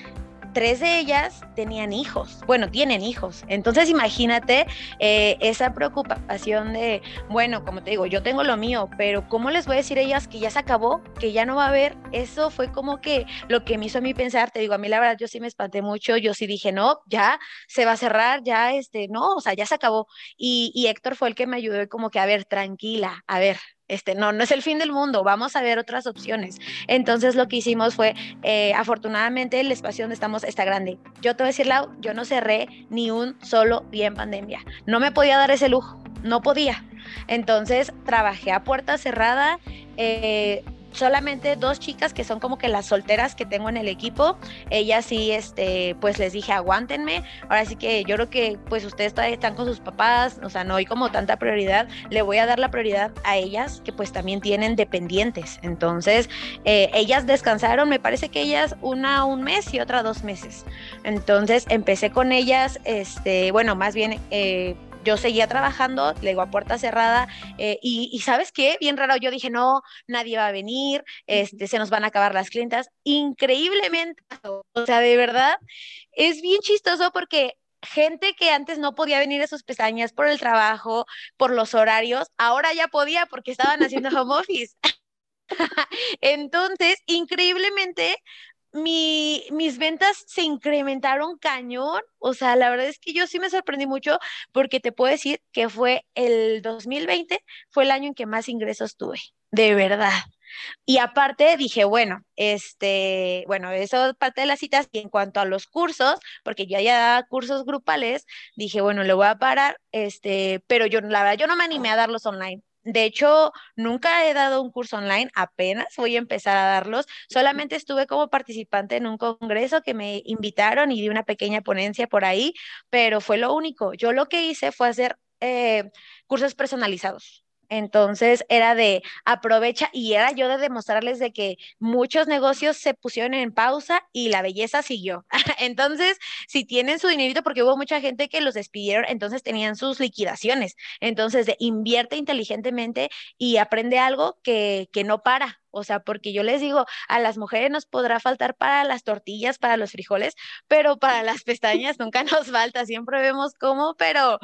tres de ellas tenían hijos, bueno, tienen hijos. Entonces imagínate eh, esa preocupación de, bueno, como te digo, yo tengo lo mío, pero ¿cómo les voy a decir a ellas que ya se acabó, que ya no va a haber? Eso fue como que lo que me hizo a mí pensar, te digo, a mí la verdad yo sí me espanté mucho, yo sí dije, no, ya se va a cerrar, ya este, no, o sea, ya se acabó. Y, y Héctor fue el que me ayudó como que, a ver, tranquila, a ver, este, no, no es el fin del mundo, vamos a ver otras opciones. Entonces lo que hicimos fue, eh, afortunadamente el espacio donde estamos está grande. Yo te voy a decir, yo no cerré ni un solo día en pandemia. No me podía dar ese lujo, no podía. Entonces trabajé a puerta cerrada, eh, solamente dos chicas que son como que las solteras que tengo en el equipo. Ellas sí, este, pues les dije, aguántenme. Ahora sí que yo creo que pues ustedes están con sus papás, o sea, no hay como tanta prioridad. Le voy a dar la prioridad a ellas que pues también tienen dependientes. Entonces, eh, ellas descansaron, me parece que ellas una un mes y otra dos meses. Entonces, empecé con ellas, este, bueno, más bien... Eh, yo seguía trabajando, le digo a puerta cerrada, eh, y, sabes qué, bien raro, yo dije, no, nadie va a venir, este, se nos van a acabar las clientas, increíblemente, o sea, de verdad, es bien chistoso porque gente que antes no podía venir a sus pestañas por el trabajo, por los horarios, ahora ya podía porque estaban haciendo home office. Entonces, increíblemente, mi, mis ventas se incrementaron cañón. O sea, la verdad es que yo sí me sorprendí mucho porque te puedo decir que fue el 2020, fue el año en que más ingresos tuve, de verdad. Y aparte dije, bueno, este, bueno, eso es parte de las citas. Y en cuanto a los cursos, porque yo ya daba cursos grupales, dije, bueno, le voy a parar, este, pero yo, la verdad, yo no me animé a darlos online de hecho, nunca he dado un curso online, apenas voy a empezar a darlos. Solamente estuve como participante en un congreso que me invitaron y di una pequeña ponencia por ahí, pero fue lo único. Yo lo que hice fue hacer eh, cursos personalizados. Entonces era de aprovecha y era yo de demostrarles de que muchos negocios se pusieron en pausa y la belleza siguió. entonces, si tienen su dinerito, porque hubo mucha gente que los despidieron, entonces tenían sus liquidaciones. Entonces, de, invierte inteligentemente y aprende algo que, que no para. O sea, porque yo les digo, a las mujeres nos podrá faltar para las tortillas, para los frijoles, pero para las pestañas nunca nos falta. Siempre vemos cómo, pero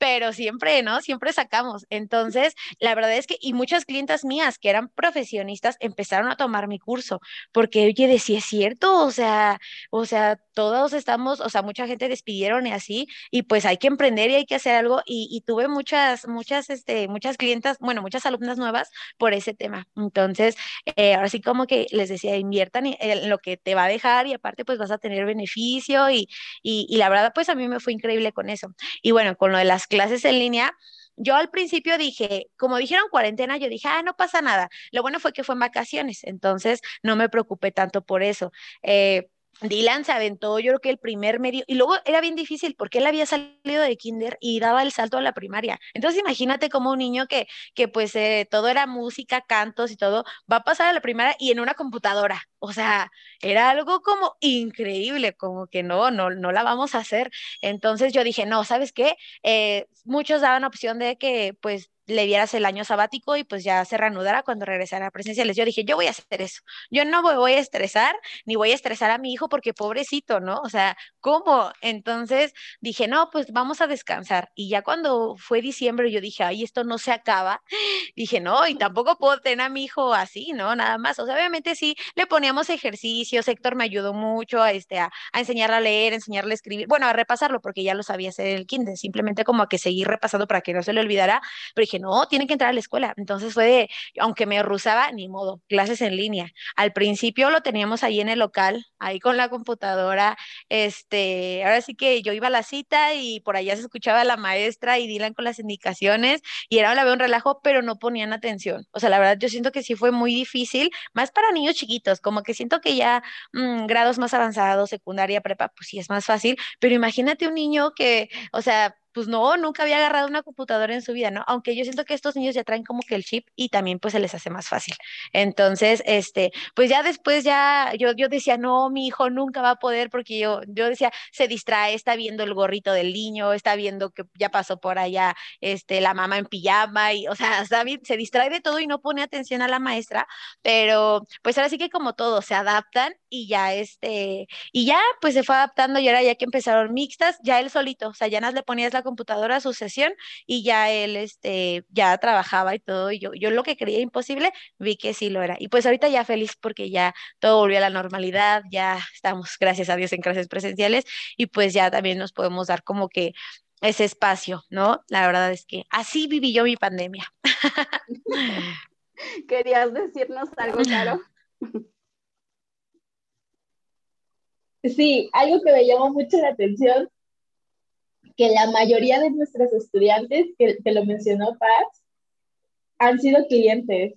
pero siempre, ¿no? Siempre sacamos. Entonces, la verdad es que, y muchas clientas mías que eran profesionistas empezaron a tomar mi curso, porque, oye, decía, es cierto, o sea, o sea, todos estamos, o sea, mucha gente despidieron y así, y pues hay que emprender y hay que hacer algo, y, tuve muchas, muchas, este, muchas clientas, bueno, muchas alumnas nuevas por ese tema. Entonces, eh, ahora sí como que les decía, inviertan en lo que te va a dejar y aparte pues vas a tener beneficio y, y, y la verdad pues a mí me fue increíble con eso. Y bueno, con lo de las clases en línea, yo al principio dije, como dijeron cuarentena, yo dije, ah, no pasa nada. Lo bueno fue que fue en vacaciones, entonces no me preocupé tanto por eso. Eh, Dylan se aventó, yo creo que el primer medio, y luego era bien difícil porque él había salido de kinder y daba el salto a la primaria. Entonces imagínate como un niño que, que pues eh, todo era música, cantos y todo, va a pasar a la primaria y en una computadora. O sea, era algo como increíble, como que no, no, no la vamos a hacer. Entonces yo dije, no, ¿sabes qué? Eh, muchos daban opción de que pues le dieras el año sabático y pues ya se reanudara cuando regresara a presenciales. Yo dije, yo voy a hacer eso. Yo no me voy a estresar ni voy a estresar a mi hijo porque pobrecito, ¿no? O sea, ¿cómo? Entonces dije, no, pues vamos a descansar. Y ya cuando fue diciembre yo dije, ay, esto no se acaba. Dije, no, y tampoco puedo tener a mi hijo así, ¿no? Nada más. O sea, obviamente sí, le poníamos ejercicios. Héctor me ayudó mucho a, este, a, a enseñarle a leer, enseñarle a escribir, bueno, a repasarlo porque ya lo sabía hacer el kinder, simplemente como a que seguir repasando para que no se le olvidara. Pero dije, no, tiene que entrar a la escuela. Entonces fue de, aunque me rusaba, ni modo, clases en línea. Al principio lo teníamos ahí en el local, ahí con la computadora. Este, ahora sí que yo iba a la cita y por allá se escuchaba la maestra y Dylan con las indicaciones y era la veo un relajo, pero no ponían atención. O sea, la verdad yo siento que sí fue muy difícil, más para niños chiquitos, como que siento que ya mmm, grados más avanzados, secundaria, prepa, pues sí es más fácil, pero imagínate un niño que, o sea, pues no, nunca había agarrado una computadora en su vida, ¿no? Aunque yo siento que estos niños ya traen como que el chip y también pues se les hace más fácil. Entonces, este, pues ya después ya yo, yo decía, no, mi hijo nunca va a poder porque yo, yo decía, se distrae, está viendo el gorrito del niño, está viendo que ya pasó por allá, este, la mamá en pijama y, o sea, David se distrae de todo y no pone atención a la maestra, pero pues ahora sí que como todos se adaptan y ya este, y ya pues se fue adaptando y ahora ya que empezaron mixtas, ya él solito, o sea, ya no le ponías la computadora a su sesión y ya él este, ya trabajaba y todo. Y yo, yo lo que creía imposible, vi que sí lo era. Y pues ahorita ya feliz porque ya todo volvió a la normalidad, ya estamos, gracias a Dios, en clases presenciales y pues ya también nos podemos dar como que ese espacio, ¿no? La verdad es que así viví yo mi pandemia. ¿Querías decirnos algo, Caro? Sí, algo que me llamó mucho la atención que la mayoría de nuestros estudiantes, que, que lo mencionó Paz, han sido clientes.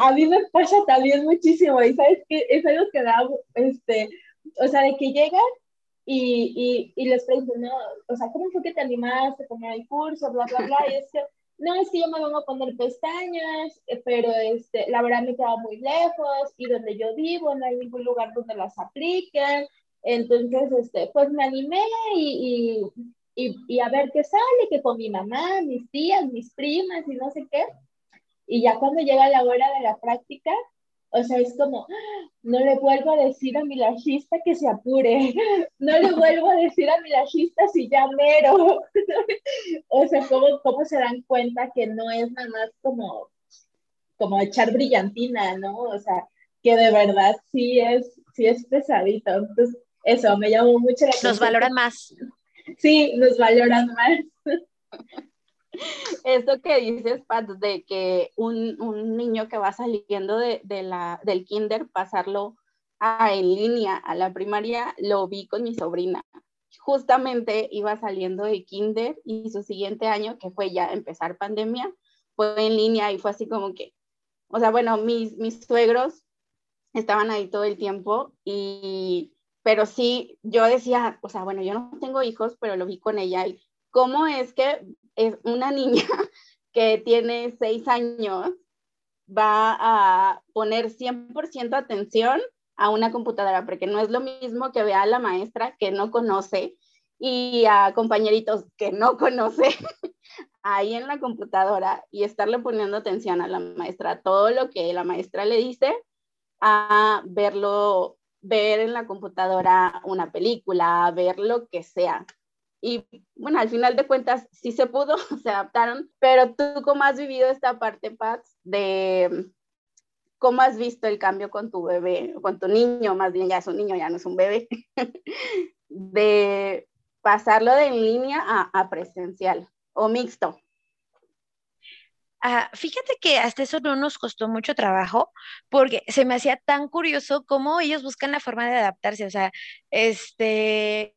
A, mí me pasa también muchísimo y sabes que es algo que da, este, o sea, de que llegan y, y, y les pregunto, no, o sea, ¿cómo fue que te animaste a tomar el curso, bla, bla, bla? Y es que, no, es que yo me vengo a poner pestañas, eh, pero este, la verdad me queda muy lejos y donde yo vivo no hay ningún lugar donde las apliquen entonces, este, pues me animé y, y, y, a ver qué sale, que con mi mamá, mis tías, mis primas y no sé qué. Y ya cuando llega la hora de la práctica, o sea, es como, no le vuelvo a decir a mi lajista que se apure, no le vuelvo a decir a mi lajista si ya mero. o sea, ¿cómo, ¿cómo se dan cuenta que no es nada más como, como echar brillantina, ¿no? O sea, que de verdad sí es, sí es pesadito. Entonces, eso me llamó mucho la atención. Nos valoran más. Sí, nos valoran más. Esto que dices, Pat, de que un, un niño que va saliendo de, de, la, del kinder, pasarlo a, en línea a la primaria, lo vi con mi sobrina. Justamente iba saliendo de kinder y su siguiente año, que fue ya empezar pandemia, fue en línea y fue así como que, o sea, bueno, mis, mis suegros estaban ahí todo el tiempo y pero sí, yo decía, o sea, bueno, yo no tengo hijos, pero lo vi con ella. Y ¿Cómo es que es una niña que tiene seis años va a poner 100% atención a una computadora? Porque no es lo mismo que vea a la maestra que no conoce y a compañeritos que no conoce ahí en la computadora y estarle poniendo atención a la maestra, todo lo que la maestra le dice, a verlo ver en la computadora una película, ver lo que sea. Y bueno, al final de cuentas sí se pudo, se adaptaron, pero tú cómo has vivido esta parte, Pat, de cómo has visto el cambio con tu bebé, con tu niño, más bien ya es un niño, ya no es un bebé, de pasarlo de en línea a, a presencial o mixto. Ah, fíjate que hasta eso no nos costó mucho trabajo porque se me hacía tan curioso cómo ellos buscan la forma de adaptarse. O sea, este,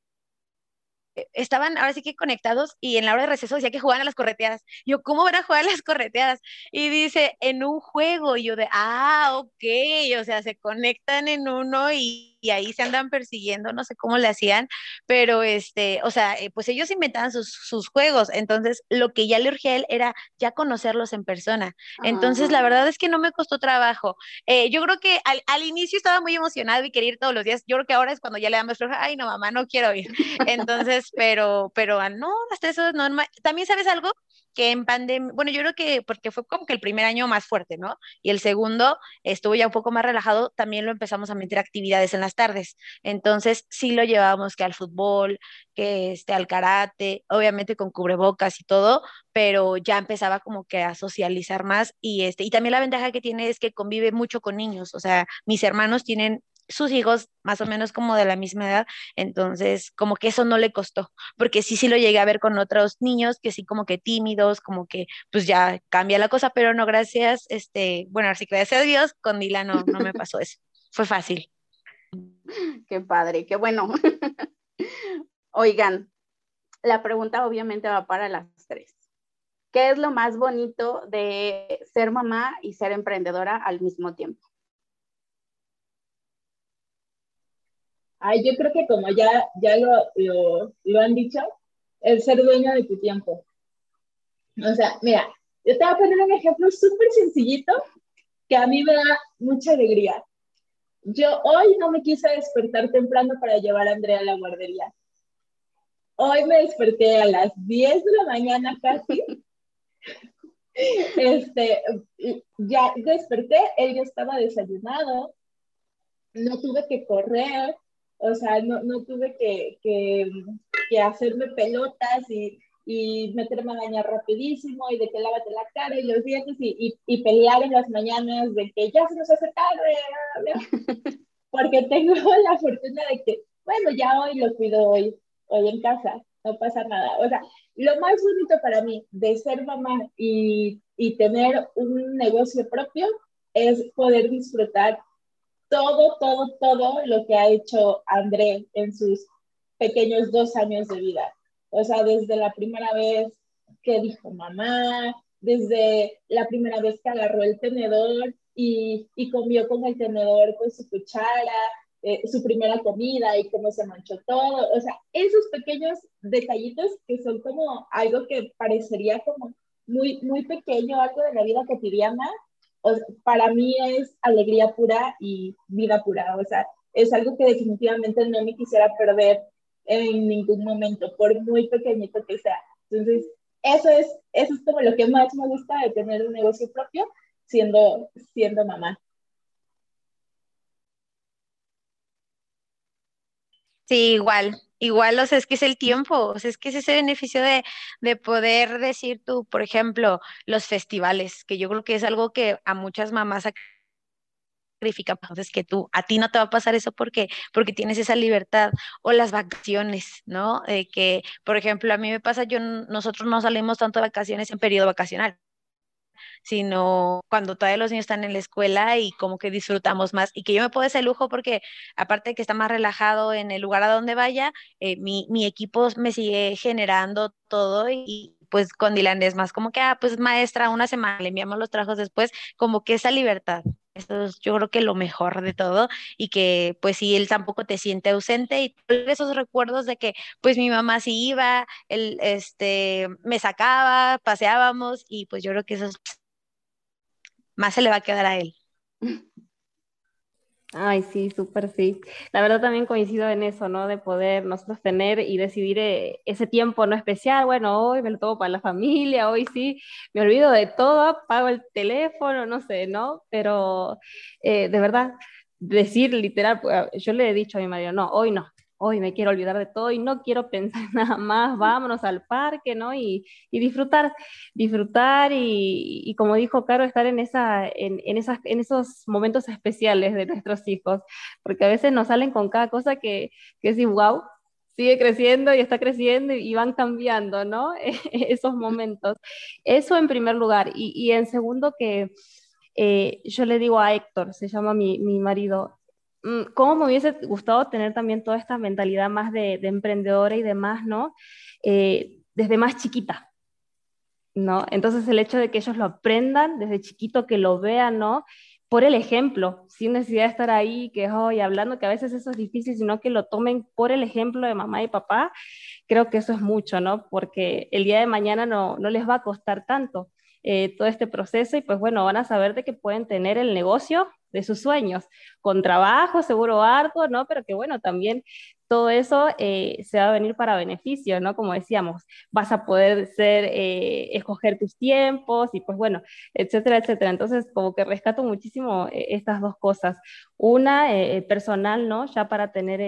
e, estaban ahora sí que conectados y en la hora de receso decía que jugaban a las correteadas. Yo, ¿cómo van a jugar a las correteadas? Y dice, en un juego. Y yo de, ah, ok, o sea, se conectan en uno y y ahí se andan persiguiendo, no sé cómo le hacían, pero este, o sea, eh, pues ellos inventaban sus, sus, juegos, entonces lo que ya le urgía a él era ya conocerlos en persona. Entonces, la verdad es que no me costó trabajo. Eh, yo creo que al, al, inicio estaba muy emocionado y quería ir todos los días, yo creo que ahora es cuando ya le damos ay, no, mamá, no quiero ir. Entonces, pero, pero ah, no, hasta eso no, también sabes algo, que en pandemia, bueno, yo creo que porque fue como que el primer año más fuerte, ¿no? Y el segundo estuvo ya un poco más relajado, también lo empezamos a meter actividades en las tardes. Entonces, sí lo llevábamos que al fútbol, que este, al karate, obviamente con cubrebocas y todo, pero ya empezaba como que a socializar más y este, y también la ventaja que tiene es que convive mucho con niños, o sea, mis hermanos tienen sus hijos más o menos como de la misma edad, entonces como que eso no le costó, porque sí, sí lo llegué a ver con otros niños que sí como que tímidos, como que pues ya cambia la cosa, pero no gracias, este, bueno, así que gracias a Dios, con Dila no, no me pasó eso, fue fácil. Qué padre, qué bueno. Oigan, la pregunta obviamente va para las tres. ¿Qué es lo más bonito de ser mamá y ser emprendedora al mismo tiempo? Ay, yo creo que como ya, ya lo, lo, han dicho, el ser dueño de tu tiempo. O sea, mira, yo te voy a poner un ejemplo súper sencillito que a mí me da mucha alegría. Yo hoy no me quise despertar temprano para llevar a Andrea a la guardería. Hoy me desperté a las 10 de la mañana casi. Este, ya desperté, él ya estaba desayunado, no tuve que correr, o sea, no, no tuve que, que, que, hacerme pelotas y, y meterme a bañar rapidísimo y de que lávate la cara y los dientes y, y, pelear en las mañanas de que ya se nos hace tarde, porque tengo la fortuna de que, bueno, ya hoy lo cuido hoy, hoy en casa, no pasa nada. O sea, lo más bonito para mí de ser mamá y, y tener un negocio propio es poder disfrutar todo, todo, todo lo que ha hecho André en sus pequeños dos años de vida. O sea, desde la primera vez que dijo mamá, desde la primera vez que agarró el tenedor y, y comió con el tenedor con su cuchara, eh, su primera comida y cómo se manchó todo. O sea, esos pequeños detallitos que son como algo que parecería como muy, muy pequeño, algo de la vida cotidiana, para mí es alegría pura y vida pura, o sea, es algo que definitivamente no me quisiera perder en ningún momento, por muy pequeñito que sea. Entonces, eso es, eso es como lo que más me gusta de tener un negocio propio siendo, siendo mamá. Sí, igual, igual, o sea, es que es el tiempo, o sea, es que es ese beneficio de, de, poder decir tú, por ejemplo, los festivales, que yo creo que es algo que a muchas mamás sacrifican, entonces que tú, a ti no te va a pasar eso porque, porque tienes esa libertad, o las vacaciones, ¿no? De que, por ejemplo, a mí me pasa, yo, nosotros no salimos tanto de vacaciones en periodo vacacional, sino cuando todavía los niños están en la escuela y como que disfrutamos más y que yo me puedo ese lujo porque aparte de que está más relajado en el lugar a donde vaya, eh, mi, mi, equipo me sigue generando todo y, pues con Dylan es más como que, ah, pues maestra, una semana, le enviamos los trabajos después, como que esa libertad. Eso es yo creo que lo mejor de todo y que pues si él tampoco te siente ausente y esos recuerdos de que pues mi mamá sí iba, él este me sacaba, paseábamos y pues yo creo que eso más se le va a quedar a él. Ay, sí, súper sí. La verdad también coincido en eso, ¿no? De poder nosotros tener y decidir eh, ese tiempo no especial, bueno, hoy me lo tomo para la familia, hoy sí, me olvido de todo, apago el teléfono, no sé, ¿no? Pero eh, de verdad, decir literal, pues, yo le he dicho a mi marido, no, hoy no, hoy me quiero olvidar de todo y no quiero pensar nada más, vámonos al parque, ¿no? Y, y disfrutar, disfrutar y, como dijo Caro, estar en, en, esas, en esos momentos especiales de nuestros hijos, porque a veces nos salen con cada cosa que, es wow, sigue creciendo y está creciendo y van cambiando, ¿no? Esos momentos. Eso en primer lugar. Y, en segundo que eh, yo le digo a Héctor, se llama mi, marido, cómo me hubiese gustado tener también toda esta mentalidad más de, emprendedora y demás, ¿no? Eh, desde más chiquita, ¿no? Entonces el hecho de que ellos lo aprendan desde chiquito, que lo vean, ¿no? por el ejemplo, sin necesidad de estar ahí, que hoy hablando, que a veces eso es difícil, sino que lo tomen por el ejemplo de mamá y papá, creo que eso es mucho, ¿no? Porque el día de mañana no, no les va a costar tanto eh, todo este proceso y pues bueno, van a saber de que pueden tener el negocio de sus sueños, con trabajo, seguro arduo, ¿no? Pero que bueno, también todo eso eh, se va a venir para beneficio, ¿no? Como decíamos, vas a poder ser, eh, escoger tus tiempos y pues bueno, etcétera, etcétera. Entonces, como que rescato muchísimo eh, estas dos cosas. Una, personal, ¿no? Ya para tener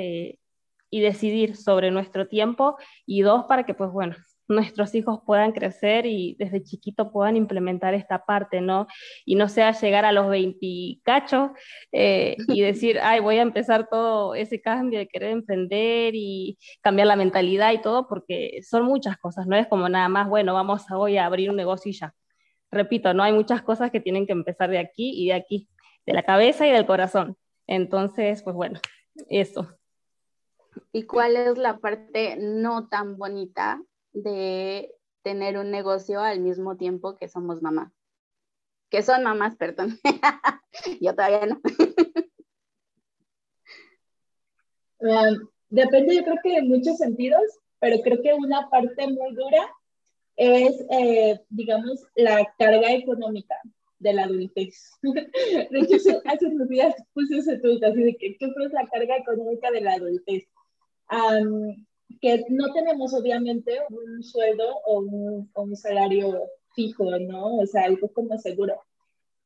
y decidir sobre nuestro tiempo y dos, para que pues bueno, nuestros hijos puedan crecer y desde chiquito puedan implementar esta parte, ¿no? Y no sea llegar a los 20 cachos eh, y decir, ay, voy a empezar todo ese cambio de querer emprender y cambiar la mentalidad y todo, porque son muchas cosas, no es como nada más, bueno, vamos a hoy a abrir un negocio y ya. Repito, no hay muchas cosas que tienen que empezar de aquí y de aquí, de la cabeza y del corazón. Entonces, pues bueno, eso. ¿Y cuál es la parte no tan bonita de tener un negocio al mismo tiempo que somos mamá. Que son mamás, perdón. Yo todavía no. depende, yo creo que en muchos sentidos, pero creo que una parte muy dura es, eh, digamos, la carga económica de la adultez. De hecho, hace unos días puse ese tweet así de que, ¿qué es la carga económica de la adultez? Que no tenemos obviamente un sueldo o un, un, salario fijo, ¿no? O sea, algo como seguro.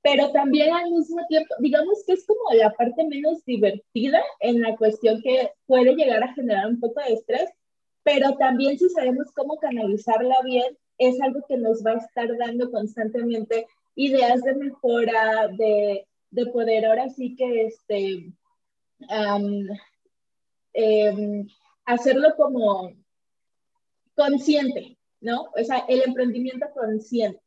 Pero también al mismo tiempo, digamos que es como la parte menos divertida en la cuestión que puede llegar a generar un poco de estrés, pero también si sabemos cómo canalizarla bien, es algo que nos va a estar dando constantemente ideas de mejora, de, de poder ahora sí que este, um, hacerlo como consciente, ¿no? O sea, el emprendimiento consciente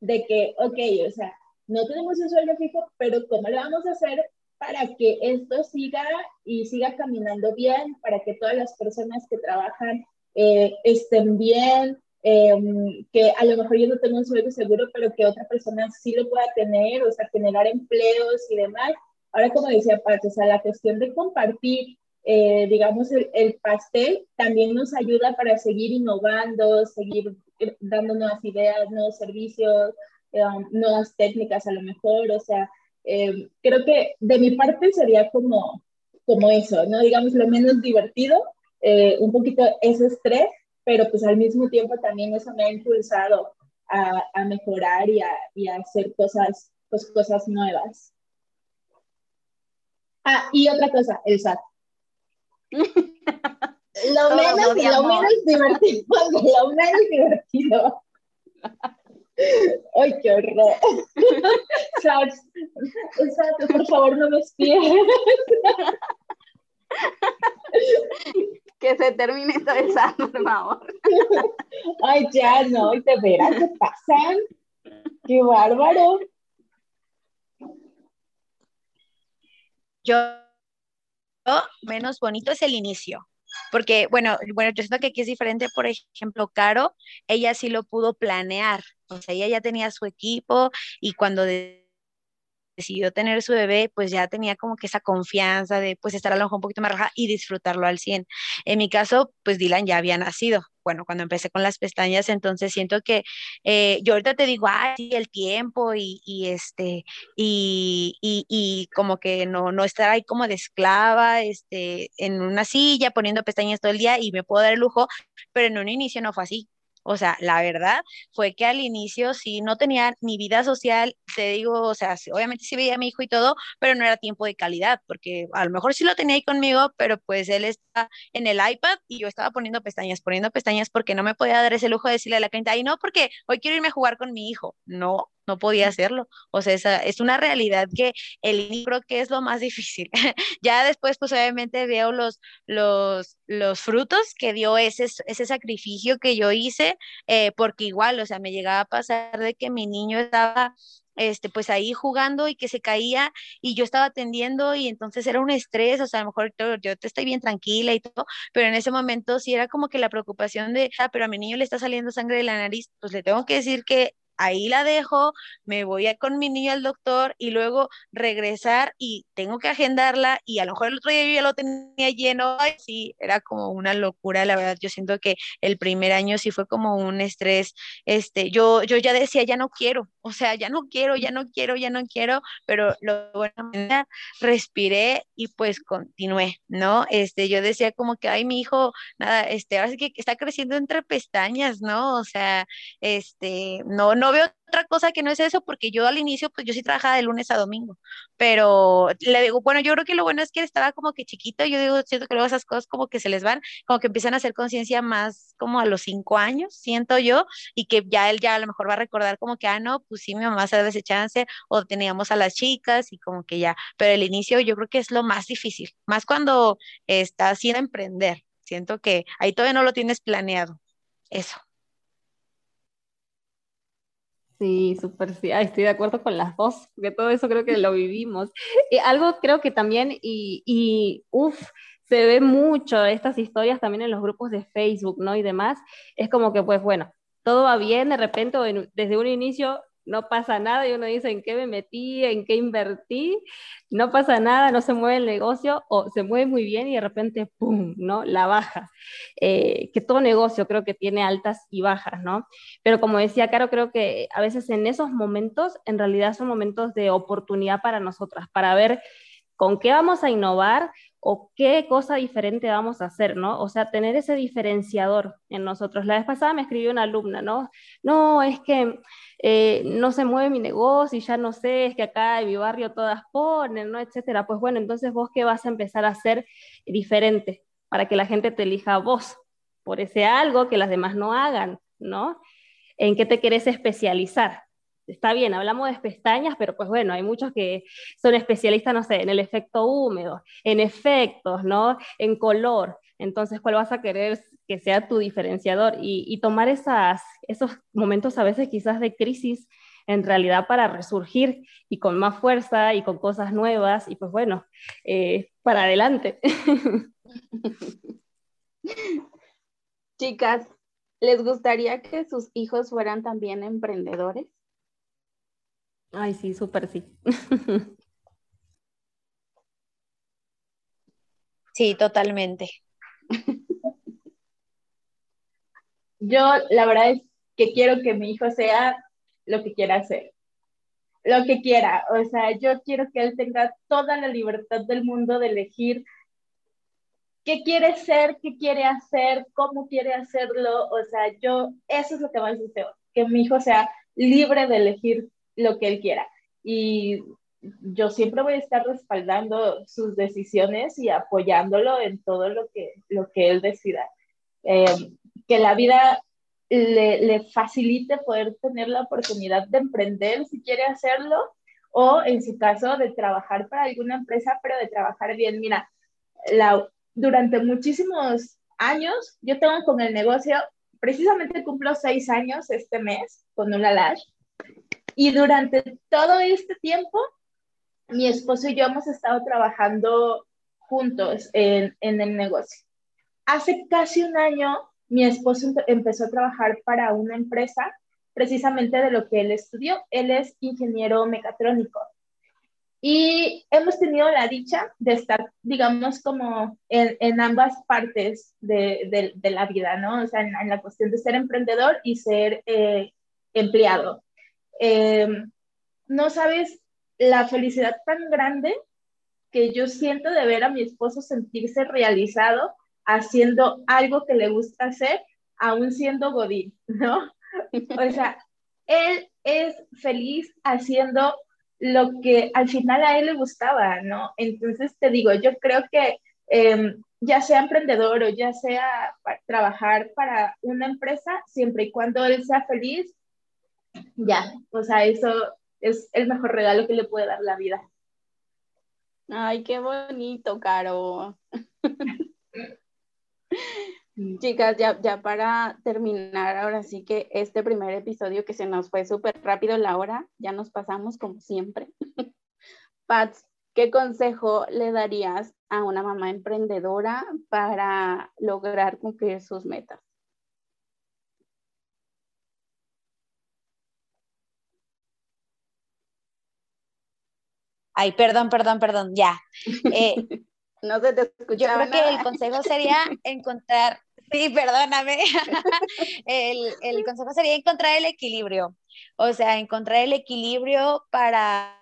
de que, ok, o sea, no tenemos un sueldo fijo, pero ¿cómo lo vamos a hacer para que esto siga y siga caminando bien, para que todas las personas que trabajan eh, estén bien, em, que a lo mejor yo no tengo un sueldo seguro, pero que otra persona sí lo pueda tener, o sea, generar empleos y demás. Ahora, como decía Pat, o sea, la cuestión de compartir eh, digamos, el, pastel también nos ayuda para seguir innovando, seguir eh, dando nuevas ideas, nuevos servicios, eh, um, nuevas técnicas a lo mejor, o sea, creo que de mi parte sería como, como eso, ¿no? Digamos, lo menos divertido, un poquito ese estrés, pero pues al mismo tiempo también eso me ha impulsado a, a mejorar y a, y a, hacer cosas, pues, cosas nuevas. Ah, y otra cosa, el SAT lo menos, lo menos divertido, lo menos divertido. Ay, qué horror. Exacto, por favor, no me espíes. Que se termine todo el por favor. Ay, ya no, y te verás, ¿qué pasan? Qué bárbaro. Yo menos bonito es el inicio. Porque, bueno, bueno, yo siento que aquí es diferente, por ejemplo, Caro, ella sí lo pudo planear, o sea, ella ya tenía su equipo y cuando decidió tener su bebé, pues ya tenía como que esa confianza de pues estar a lo mejor un poquito más roja y disfrutarlo al 100. En mi caso, pues Dylan ya había nacido. Bueno, cuando empecé con las pestañas, entonces siento que eh, yo ahorita te digo, ah, el tiempo y, y este, y, y, y, como que no, no estar ahí como de esclava, este, en una silla poniendo pestañas todo el día y me puedo dar el lujo, pero en un inicio no fue así. O sea, la verdad fue que al inicio sí no tenía ni vida social, te digo, o sea, obviamente sí veía a mi hijo y todo, pero no era tiempo de calidad, porque a lo mejor sí lo tenía ahí conmigo, pero pues él está en el iPad y yo estaba poniendo pestañas, poniendo pestañas porque no me podía dar ese lujo de decirle a la clienta, ay, no, porque hoy quiero irme a jugar con mi hijo. No, no podía hacerlo. O sea, esa es una realidad que el libro que es lo más difícil. ya después, pues obviamente veo los, los, los frutos que dio ese, ese sacrificio que yo hice, eh, porque igual, o sea, me llegaba a pasar de que mi niño estaba este, pues ahí jugando y que se caía y yo estaba atendiendo y entonces era un estrés, o sea, a lo mejor yo te estoy bien tranquila y todo, pero en ese momento sí era como que la preocupación de, ah, pero a mi niño le está saliendo sangre de la nariz, pues le tengo que decir que ahí la dejo, me voy a, con mi niño al doctor y luego regresar y tengo que agendarla y a lo mejor el otro día yo ya lo tenía lleno. Ay, sí, era como una locura, la verdad. Yo siento que el primer año sí fue como un estrés. Este, yo, yo ya decía, ya no quiero, o sea, ya no quiero, ya no quiero, ya no quiero, pero lo bueno, respiré y pues continué, ¿no? Este, yo decía como que, ay, mi hijo, nada, este, ahora sí que está creciendo entre pestañas, ¿no? O sea, este, no, no veo otra cosa que no es eso, porque yo al inicio, pues yo sí trabajaba de lunes a domingo, pero le digo, bueno, yo creo que lo bueno es que estaba como que chiquito, yo digo, siento que luego esas cosas como que se les van, como que empiezan a hacer conciencia más como a los cinco años, siento yo, y que ya él ya a lo mejor va a recordar como que, ah, no, pues sí, mi mamá se debe ese chance, o teníamos a las chicas, y como que ya, pero el inicio yo creo que es lo más difícil, más cuando estás haciendo emprender, siento que ahí todavía no lo tienes planeado, eso. Sí, súper, sí, estoy de acuerdo con las dos, que todo eso creo que lo vivimos. Y algo creo que también, y, y uff, se ve mucho estas historias también en los grupos de Facebook, ¿no? Y demás, es como que, pues bueno, todo va bien, de repente, desde un inicio no pasa nada y uno dice en qué me metí, en qué invertí, no pasa nada, no se mueve el negocio o se mueve muy bien y de repente, ¡pum!, ¿no? La baja. Eh, que todo negocio creo que tiene altas y bajas, ¿no? Pero como decía Caro, creo que a veces en esos momentos, en realidad son momentos de oportunidad para nosotras, para ver con qué vamos a innovar o qué cosa diferente vamos a hacer, ¿no? O sea, tener ese diferenciador en nosotros. La vez pasada me escribió una alumna, ¿no? No, es que eh, no se mueve mi negocio y ya no sé, es que acá en mi barrio todas ponen, ¿no? Etcétera. Pues bueno, entonces vos qué vas a empezar a hacer diferente para que la gente te elija a vos por ese algo que las demás no hagan, ¿no? ¿En qué te querés especializar? Está bien, hablamos de pestañas, pero pues bueno, hay muchos que son especialistas, no sé, en el efecto húmedo, en efectos, ¿no? En color. Entonces, ¿cuál vas a querer que sea tu diferenciador? Y, tomar esas, esos momentos a veces quizás de crisis en realidad para resurgir y con más fuerza y con cosas nuevas y pues bueno, eh, para adelante. Chicas, ¿les gustaría que sus hijos fueran también emprendedores? Ay, sí, súper sí. Sí, totalmente. Yo la verdad es que quiero que mi hijo sea lo que quiera hacer, lo que quiera. O sea, yo quiero que él tenga toda la libertad del mundo de elegir qué quiere ser, qué quiere hacer, cómo quiere hacerlo. O sea, yo, eso es lo que más deseo, que mi hijo sea libre de elegir lo que él quiera. Y yo siempre voy a estar respaldando sus decisiones y apoyándolo en todo lo que, lo que él decida. Eh, que la vida le, facilite poder tener la oportunidad de emprender si quiere hacerlo o en su caso de trabajar para alguna empresa, pero de trabajar bien. Mira, la, durante muchísimos años yo tengo con el negocio, precisamente cumplo seis años este mes con una lash y durante todo este tiempo, mi esposo y yo hemos estado trabajando juntos en, en el negocio. Hace casi un año, mi esposo empezó a trabajar para una empresa precisamente de lo que él estudió. Él es ingeniero mecatrónico. Y hemos tenido la dicha de estar, digamos, como en, en ambas partes de, de, de, la vida, ¿no? O sea, en, en, la cuestión de ser emprendedor y ser eh, empleado. Em, no sabes la felicidad tan grande que yo siento de ver a mi esposo sentirse realizado haciendo algo que le gusta hacer, aún siendo Godín, ¿no? O sea, él es feliz haciendo lo que al final a él le gustaba, ¿no? Entonces te digo, yo creo que em, ya sea emprendedor o ya sea trabajar para una empresa, siempre y cuando él sea feliz, ya, o sea, eso es el mejor regalo que le puede dar la vida. Ay, qué bonito, Caro. Chicas, ya, ya para terminar, ahora sí que este primer episodio que se nos fue súper rápido la hora, ya nos pasamos como siempre. Pats, ¿qué consejo le darías a una mamá emprendedora para lograr cumplir sus metas? Ay, perdón, perdón, perdón, ya. Eh, no se te Yo creo que el consejo sería encontrar, sí, perdóname, el, el consejo sería encontrar el equilibrio, o sea, encontrar el equilibrio para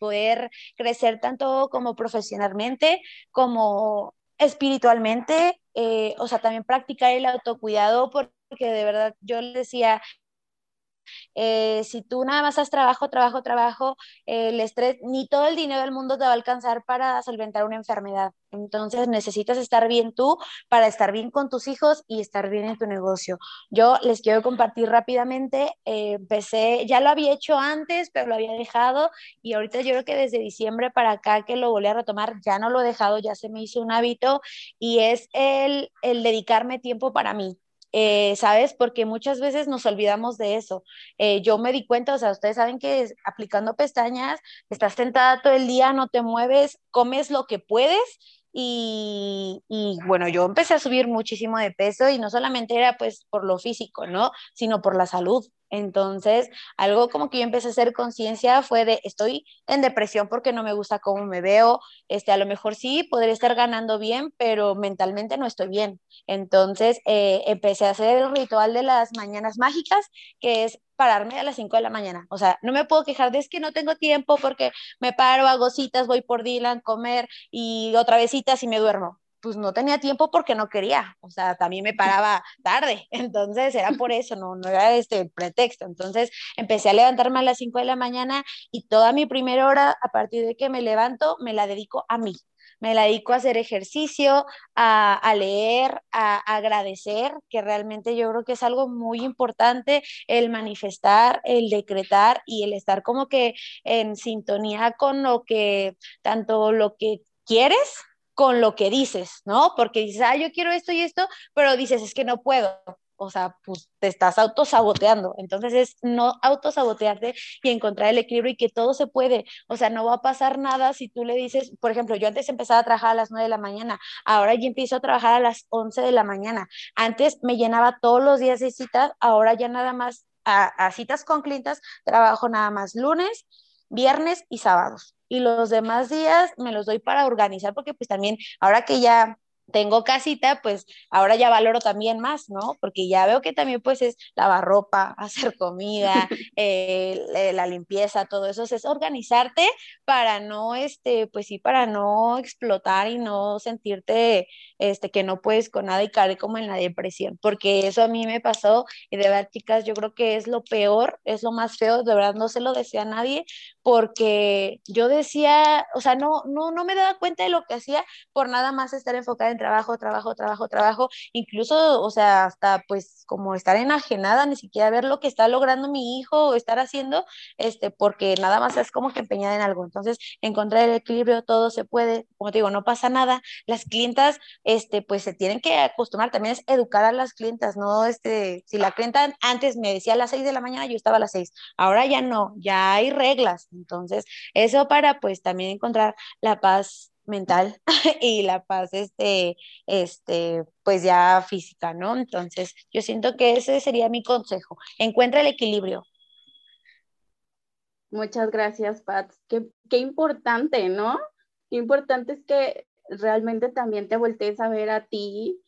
poder crecer tanto como profesionalmente como espiritualmente, eh, o sea, también practicar el autocuidado porque de verdad yo le decía, eh, si tú nada más haces trabajo, trabajo, trabajo, el estrés, ni todo el dinero del mundo te va a alcanzar para solventar una enfermedad. Entonces necesitas estar bien tú para estar bien con tus hijos y estar bien en tu negocio. Yo les quiero compartir rápidamente, eh, empecé, ya lo había hecho antes, pero lo había dejado y ahorita yo creo que desde diciembre para acá que lo volví a retomar, ya no lo he dejado, ya se me hizo un hábito y es el, el dedicarme tiempo para mí. Eh, ¿sabes? Porque muchas veces nos olvidamos de eso. Eh, yo me di cuenta, o sea, ustedes saben que aplicando pestañas, estás sentada todo el día, no te mueves, comes lo que puedes y, y, bueno, yo empecé a subir muchísimo de peso y no solamente era pues por lo físico, ¿no? Sino por la salud. Entonces, algo como que yo empecé a hacer conciencia fue de, estoy en depresión porque no me gusta cómo me veo, este, a lo mejor sí, podría estar ganando bien, pero mentalmente no estoy bien. Entonces, eh, empecé a hacer el ritual de las mañanas mágicas, que es pararme a las 5 de la mañana. O sea, no me puedo quejar de es que no tengo tiempo porque me paro, hago citas, voy por Dylan, comer y otra vez citas y me duermo pues no tenía tiempo porque no quería, o sea, también me paraba tarde, entonces era por eso, no, no era este pretexto. Entonces empecé a levantarme a las 5 de la mañana y toda mi primera hora, a partir de que me levanto, me la dedico a mí. Me la dedico a hacer ejercicio, a, a leer, a, a agradecer, que realmente yo creo que es algo muy importante el manifestar, el decretar y el estar como que en sintonía con lo que, tanto lo que quieres con lo que dices, ¿no? Porque dices, ah, yo quiero esto y esto, pero dices, es que no puedo. O sea, pues te estás autosaboteando. Entonces es no autosabotearte y encontrar el equilibrio y que todo se puede. O sea, no va a pasar nada si tú le dices, por ejemplo, yo antes empezaba a trabajar a las 9 de la mañana, ahora ya empiezo a trabajar a las 11 de la mañana. Antes me llenaba todos los días de citas, ahora ya nada más a, a citas con clientes, trabajo nada más lunes, viernes y sábados y los demás días me los doy para organizar porque pues también ahora que ya tengo casita, pues ahora ya valoro también más, ¿no? Porque ya veo que también pues es lavar ropa, hacer comida, eh, la limpieza, todo eso, es organizarte para no, este, pues sí, para no explotar y no sentirte, este, que no puedes con nada y caer como en la depresión, porque eso a mí me pasó y de verdad, chicas, yo creo que es lo peor, es lo más feo, de verdad no se lo decía a nadie, porque yo decía, o sea, no, no, no me daba cuenta de lo que hacía por nada más estar enfocada en trabajo, trabajo, trabajo, trabajo, incluso, o sea, hasta pues como estar enajenada, ni siquiera ver lo que está logrando mi hijo o estar haciendo, este, porque nada más es como que empeñada en algo. Entonces, encontrar el equilibrio, todo se puede, como te digo, no pasa nada. Las clientas, este, pues se tienen que acostumbrar, también es educar a las clientas, ¿no? Este, si la clienta antes me decía a las 6 de la mañana, yo estaba a las 6, ahora ya no, ya hay reglas. Entonces, eso para pues también encontrar la paz mental y la paz, este, este, pues ya física, ¿no? Entonces, yo siento que ese sería mi consejo. Encuentra el equilibrio. Muchas gracias, Pat. Qué, qué importante, ¿no? Qué importante es que realmente también te voltees a ver a ti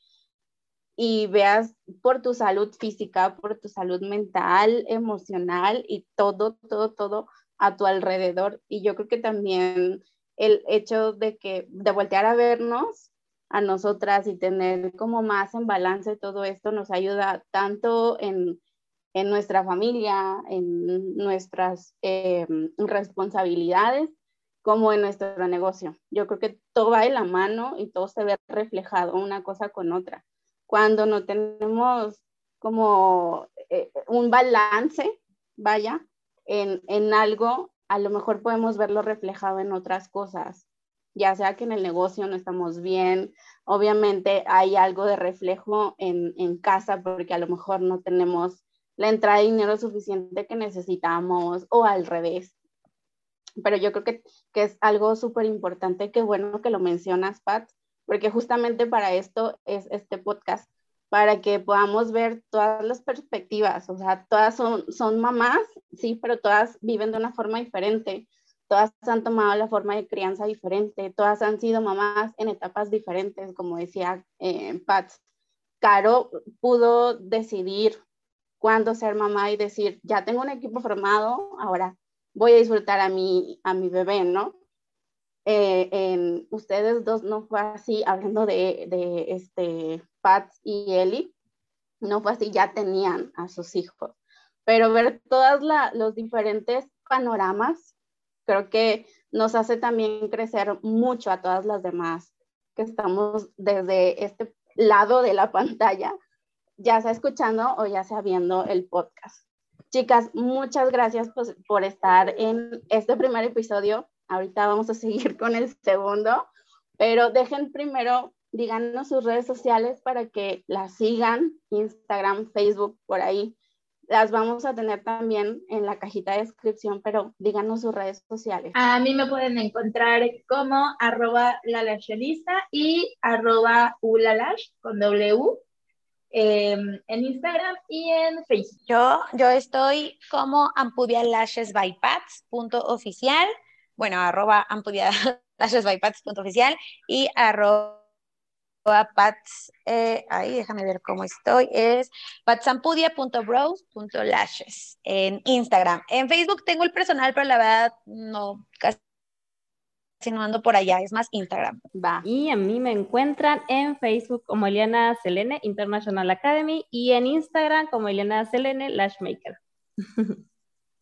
y veas por tu salud física, por tu salud mental, emocional y todo, todo, todo a tu alrededor. Y yo creo que también el hecho de que de voltear a vernos a nosotras y tener como más en balance todo esto nos ayuda tanto en, en nuestra familia, en nuestras eh, responsabilidades, como en nuestro negocio. Yo creo que todo va de la mano y todo se ve reflejado una cosa con otra. Cuando no tenemos como eh, un balance, vaya, en, en algo, a lo mejor podemos verlo reflejado en otras cosas, ya sea que en el negocio no estamos bien, obviamente hay algo de reflejo en, en casa porque a lo mejor no tenemos la entrada de dinero suficiente que necesitamos o al revés. Pero yo creo que, que es algo súper importante, que bueno que lo mencionas, Pat, porque justamente para esto es este podcast, para que podamos ver todas las perspectivas, o sea, todas son, son mamás, sí, pero todas viven de una forma diferente, todas han tomado la forma de crianza diferente, todas han sido mamás en etapas diferentes, como decía eh, Pat. Caro pudo decidir cuándo ser mamá y decir, ya tengo un equipo formado, ahora voy a disfrutar a mi, a mi bebé, ¿no? Eh, en ustedes dos no fue así, hablando de, de este, Pat y Eli, no fue así, ya tenían a sus hijos. Pero ver todos los diferentes panoramas, creo que nos hace también crecer mucho a todas las demás que estamos desde este lado de la pantalla, ya sea escuchando o ya sea viendo el podcast. Chicas, muchas gracias pues, por estar en este primer episodio. Ahorita vamos a seguir con el segundo, pero dejen primero, díganos sus redes sociales para que las sigan, Instagram, Facebook, por ahí. Las vamos a tener también en la cajita de descripción, pero díganos sus redes sociales. A mí me pueden encontrar como arroba y arroba ulalash con W em, en Instagram y en Facebook. Yo, yo estoy como Ampudia Lashes by Pats, punto oficial, bueno, arroba Ampudia Lashes by Pats, punto oficial y arroba Pats, eh, ahí déjame ver cómo estoy, es patsampudia.bros.lashes en Instagram. En Facebook tengo el personal, pero la verdad no, casi no ando por allá, es más Instagram. Va. Y a mí me encuentran en Facebook como Eliana Selene International Academy y en Instagram como Eliana Selene Lashmaker.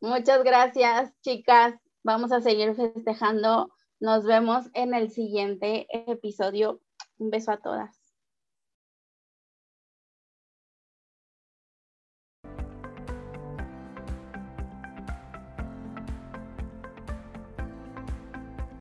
Muchas gracias, chicas. Vamos a seguir festejando. Nos vemos en el siguiente episodio un beso a todas.